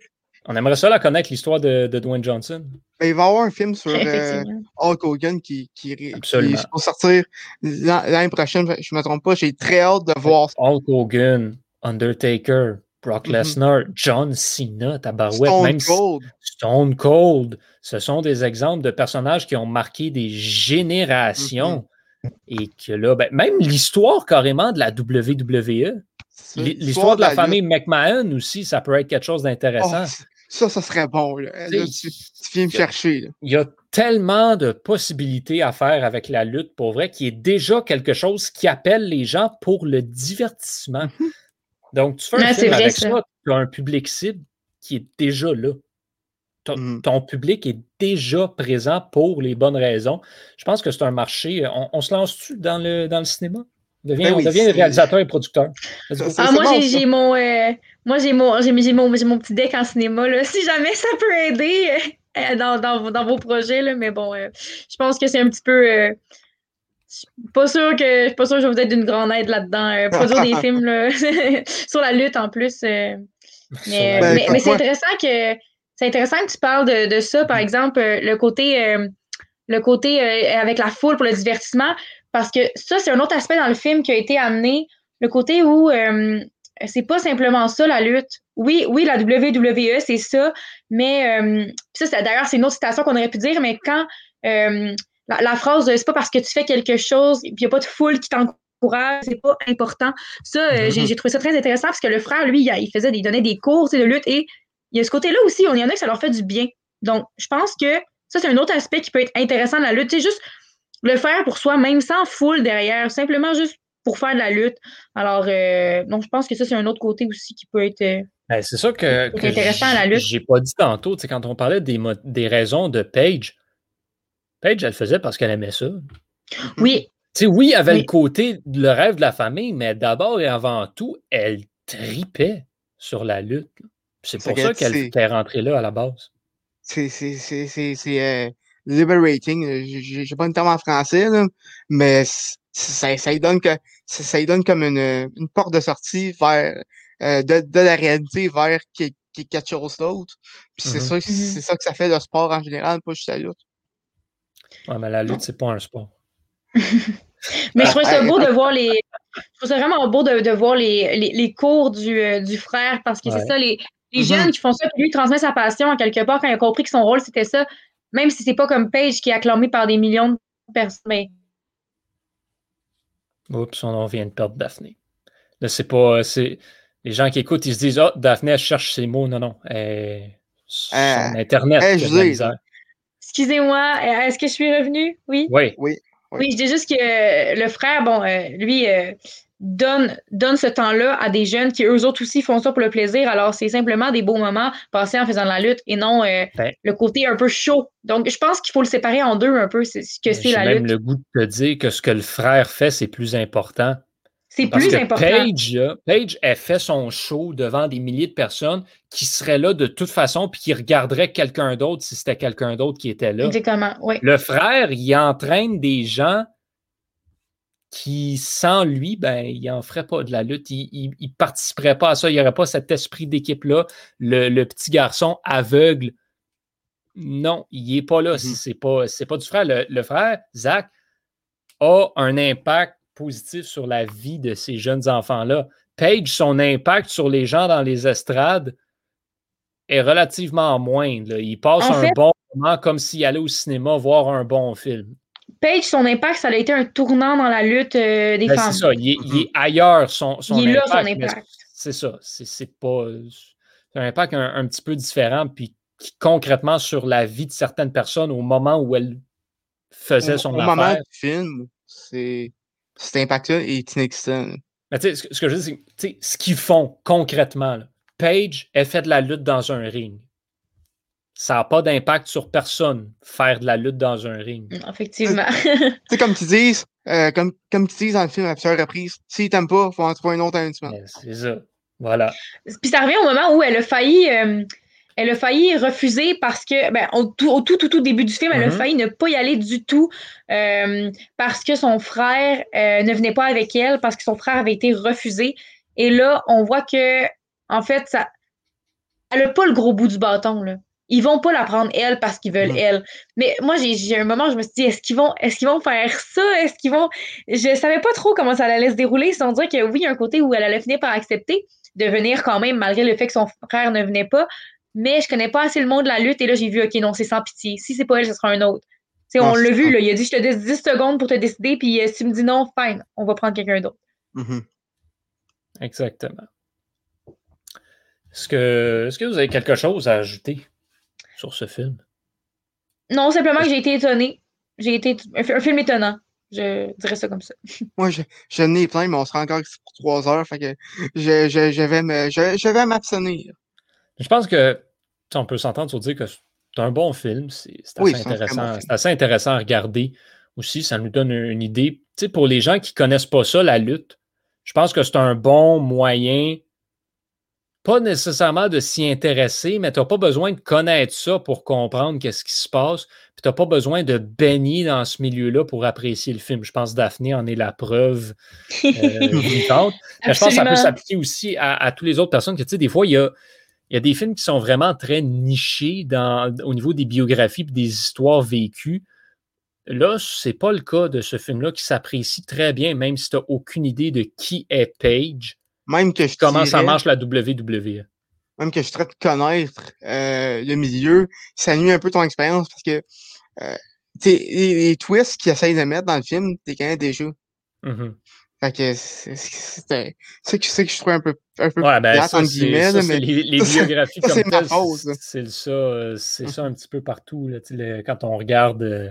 on aimerait ça la connaître, l'histoire de, de, Dwayne Johnson. Ben, il va y avoir un film sur euh, Hulk Hogan qui, qui, qui, va sortir l'année prochaine. Je ne me trompe pas. J'ai très hâte de voir Hulk Hogan, Undertaker, Brock mm-hmm. Lesnar, John Cena, Tabarouette, Stone même Cold. Stone Cold. Ce sont des exemples de personnages qui ont marqué des générations. Mm-hmm. Et que là, ben, même l'histoire carrément de la WWE, L'histoire de la, famille McMahon aussi, ça peut être quelque chose d'intéressant. Oh, ça, ça serait bon. Là. tu, viens me chercher. Il y a tellement de possibilités à faire avec la lutte, pour vrai, qui est déjà quelque chose qui appelle les gens pour le divertissement. Mhm. Donc, tu fais un film avec ça, tu as un public cible qui est déjà là. Ton, mhm. ton, public est déjà présent pour les bonnes raisons. Je pense que c'est un marché. On, se lance-tu dans le, dans le cinéma? Devient, ben on devient réalisateur et producteur. Ah, moi, j'ai mon, euh, moi j'ai mon, mon, mon, petit deck en cinéma. Là. Si jamais ça peut aider euh, dans, dans, dans, vos projets, là, mais bon, euh, je pense que c'est un petit peu. je suis pas sûr que je suis pas sûr que je vais vous être d'une grande aide là-dedans. produire des (laughs) films là, (laughs) sur la lutte en plus. mais, ben, mais, c'est intéressant que c'est intéressant que tu parles de, de ça, par exemple, le côté le côté avec la foule pour le divertissement. Parce que ça, c'est un autre aspect dans le film qui a été amené, le côté où euh, c'est pas simplement ça la lutte. Oui, oui, la WWE, c'est ça, mais euh, ça, d'ailleurs, c'est une autre citation qu'on aurait pu dire, mais quand euh, la, phrase c'est pas parce que tu fais quelque chose puis il n'y a pas de foule qui t'encourage, c'est pas important. Ça, mm-hmm. j'ai trouvé ça très intéressant parce que le frère, lui, il, faisait, il donnait des cours de lutte et il y a ce côté-là aussi, on y en a que ça leur fait du bien. Donc, je pense que ça, c'est un autre aspect qui peut être intéressant de la lutte. C'est juste le faire pour soi, même sans foule derrière, simplement juste pour faire de la lutte. Alors, euh, donc, je pense que ça, c'est un autre côté aussi qui peut être. Euh, ben, c'est ça que, intéressant à la lutte. J'ai pas dit tantôt, quand on parlait des, des raisons de Paige, Paige, elle faisait parce qu'elle aimait ça. Oui. sais, oui, elle avait le côté, le rêve de la famille, mais d'abord et avant tout, elle tripait sur la lutte. C'est pour ça qu'elle était rentrée là à la base. C'est euh, liberating. Euh, j'ai pas une terme en français, mais ça, ça, lui donne que ça, donne comme une, une porte de sortie vers euh, de, de, la réalité vers quelque chose d'autre. Puis c'est mm-hmm. ça, mm-hmm. c'est ça que ça fait le sport en général, pas juste la lutte. Ouais, mais la lutte, c'est pas un sport. (laughs) mais je trouve ça beau de voir les. Je trouve ça vraiment beau de, de voir les, les, les cours du, euh, du, frère parce que c'est ça, les, les mm-hmm. jeunes qui font ça, puis lui transmet sa passion en quelque part quand il a compris que son rôle c'était ça, même si c'est pas comme Page qui est acclamé par des millions de personnes. Oups, on vient de perdre Daphné. Là, c'est pas. C'est... Les gens qui écoutent, ils se disent Ah, oh, Daphné, elle cherche ses mots. Non, non. Son euh, Internet. Excusez-moi, est-ce que je suis revenu? Oui. Oui. Oui. Oui, je dis juste que le frère, bon, euh, lui, euh, donne, donne ce temps-là à des jeunes qui, eux autres aussi, font ça pour le plaisir. Alors, c'est simplement des beaux moments passés en faisant de la lutte et non euh, ben. le côté un peu chaud. Donc, je pense qu'il faut le séparer en deux un peu, ce que c'est la lutte. Même le goût de te dire que ce que le frère fait, c'est plus important. C'est plus que important. Paige, Paige, elle fait son show devant des milliers de personnes qui seraient là de toute façon puis qui regarderaient quelqu'un d'autre si c'était quelqu'un d'autre qui était là. Exactement, oui. Le frère, il entraîne des gens qui, sans lui, ben, il n'en ferait pas de la lutte. Il ne participerait pas à ça. Il n'y aurait pas cet esprit d'équipe-là. Le, petit garçon aveugle Non, il n'est pas là. Mm-hmm. C'est pas, pas du frère. Le, frère, Zach, a un impact positif sur la vie de ces jeunes enfants-là. Paige, son impact sur les gens dans les estrades est relativement moindre. Il passe un bon moment comme s'il allait au cinéma voir un bon film. Page, son impact, ça a été un tournant dans la lutte euh, des ben, femmes. C'est ça, il est, mm-hmm. ailleurs, son, son il est impact. Là, son impact. C'est ça, c'est pas. un impact un, petit peu différent, puis concrètement sur la vie de certaines personnes au moment où elles faisaient son au affaire. Au moment du film, c'est cet impact-là est inexistant. Mais tu sais, ce que je veux dire, c'est ce qu'ils font concrètement. Là. Paige, elle fait de la lutte dans un ring ça n'a pas d'impact sur personne, faire de la lutte dans un ring. Effectivement. c'est comme tu dis, euh, comme, comme tu dis dans le film à plusieurs reprises, s'ils t'aiment pas, il faut en trouver un autre à une semaine. C'est ça. Voilà. Puis ça revient au moment où elle a failli. Euh, elle a failli refuser parce que, ben, au, tout, tout, tout, début du film, elle a mm-hmm. failli ne pas y aller du tout euh, parce que son frère ne venait pas avec elle, parce que son frère avait été refusé. Et là, on voit que, en fait, ça, elle n'a pas le gros bout du bâton. Là. Ils vont pas la prendre elle parce qu'ils veulent elle. Mais moi, j'ai un moment, je me suis dit, est-ce qu'ils vont, est qu'ils vont faire ça? Est-ce qu'ils vont. Je savais pas trop comment ça allait se dérouler, sans dire que oui, il y a un côté où elle allait finir par accepter de venir quand même, malgré le fait que son frère ne venait pas. Mais je connais pas assez le monde de la lutte et là, j'ai vu, OK, non, c'est sans pitié. Si c'est pas elle, ce sera un autre. sais on l'a vu, là, il a dit, je te laisse 10 secondes pour te décider, puis euh, si tu me dis non, fine, on va prendre quelqu'un d'autre. Mm-hmm. Exactement. Est-ce que, est-ce que vous avez quelque chose à ajouter? Sur ce film? Non, simplement que j'ai été étonné. J'ai été un, film étonnant. Je dirais ça comme ça. (laughs) Moi, je, je n'ai plein, mais on sera encore ici pour trois heures. Fait que je, je, je vais me, je, vais m'abstenir. Je pense que on peut s'entendre sur dire que c'est un bon film. C'est assez, intéressant. C'est assez intéressant à regarder aussi. Ça nous donne une idée. Tu sais, pour les gens qui ne connaissent pas ça, la lutte, je pense que c'est un bon moyen pas nécessairement de s'y intéresser, mais tu n'as pas besoin de connaître ça pour comprendre qu'est-ce qui se passe. Puis tu n'as pas besoin de baigner dans ce milieu-là pour apprécier le film. Je pense que Daphné en est la preuve euh, (laughs) mais je pense que ça peut s'appliquer aussi à, toutes les autres personnes. Que, tu sais, des fois, il y a, y a des films qui sont vraiment très nichés dans, au niveau des biographies et des histoires vécues. Là, ce n'est pas le cas de ce film-là qui s'apprécie très bien, même si tu n'as aucune idée de qui est Paige. Même que je Comment ça marche la WWE? Même que je traite de connaître euh, le milieu, ça nuit un peu ton expérience parce que euh, les, les, twists qu'ils essayent de mettre dans le film, t'es quand même déjà. Mm Fait que c'est ça que, je trouve un peu, un peu ouais, ben, ça, guillemets, ça, mais les, les biographies comme ça, c'est ça, euh, c'est ça un petit peu partout. Là, quand on regarde euh,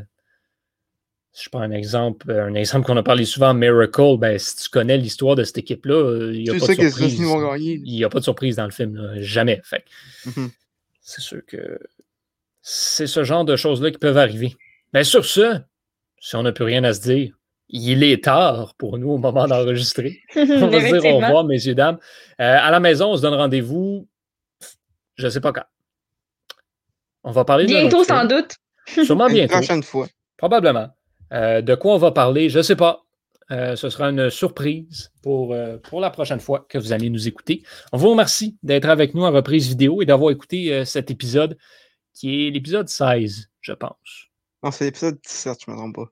je prends un exemple, euh, un exemple qu'on a parlé souvent, Miracle, ben, si tu connais l'histoire de cette équipe-là, il n'y a, pas de surprise. Il n'y a pas de surprise dans le film, jamais. Fait. Mm-hmm. C'est sûr que c'est ce genre de choses-là qui peuvent arriver. Mais ben, sur ce, si on n'a plus rien à se dire, il est tard pour nous au moment d'enregistrer. (laughs) on va se dire au revoir, messieurs, dames. Euh, à la maison, on se donne rendez-vous, je ne sais pas quand. On va parler Bientôt, sans doute. Sûrement (laughs) bientôt. Une prochaine fois. Probablement. Euh, de quoi on va parler, je ne sais pas. Euh, ce sera une surprise pour, euh, pour la prochaine fois que vous allez nous écouter. On vous remercie d'être avec nous en reprise vidéo et d'avoir écouté cet épisode qui est l'épisode 16, je pense. Non, c'est l'épisode 17, je ne me trompe pas.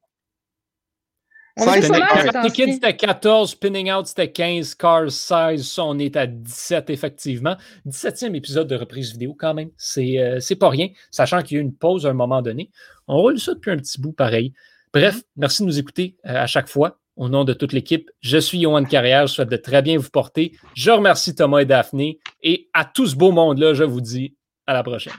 Kid, c'était 14, Spinning Out, c'était 15, Cars 16, on est à 17, effectivement. 17e épisode de reprise vidéo, quand même. C'est pas rien, sachant qu'il y a eu une pause à un moment donné. On roule ça depuis un petit bout pareil. Bref, mm-hmm. merci de nous écouter euh, à chaque fois. Au nom de toute l'équipe, je suis Yohan Carrière. Je souhaite de très bien vous porter. Je remercie Thomas et Daphné. Et à tout ce beau monde-là, je vous dis à la prochaine.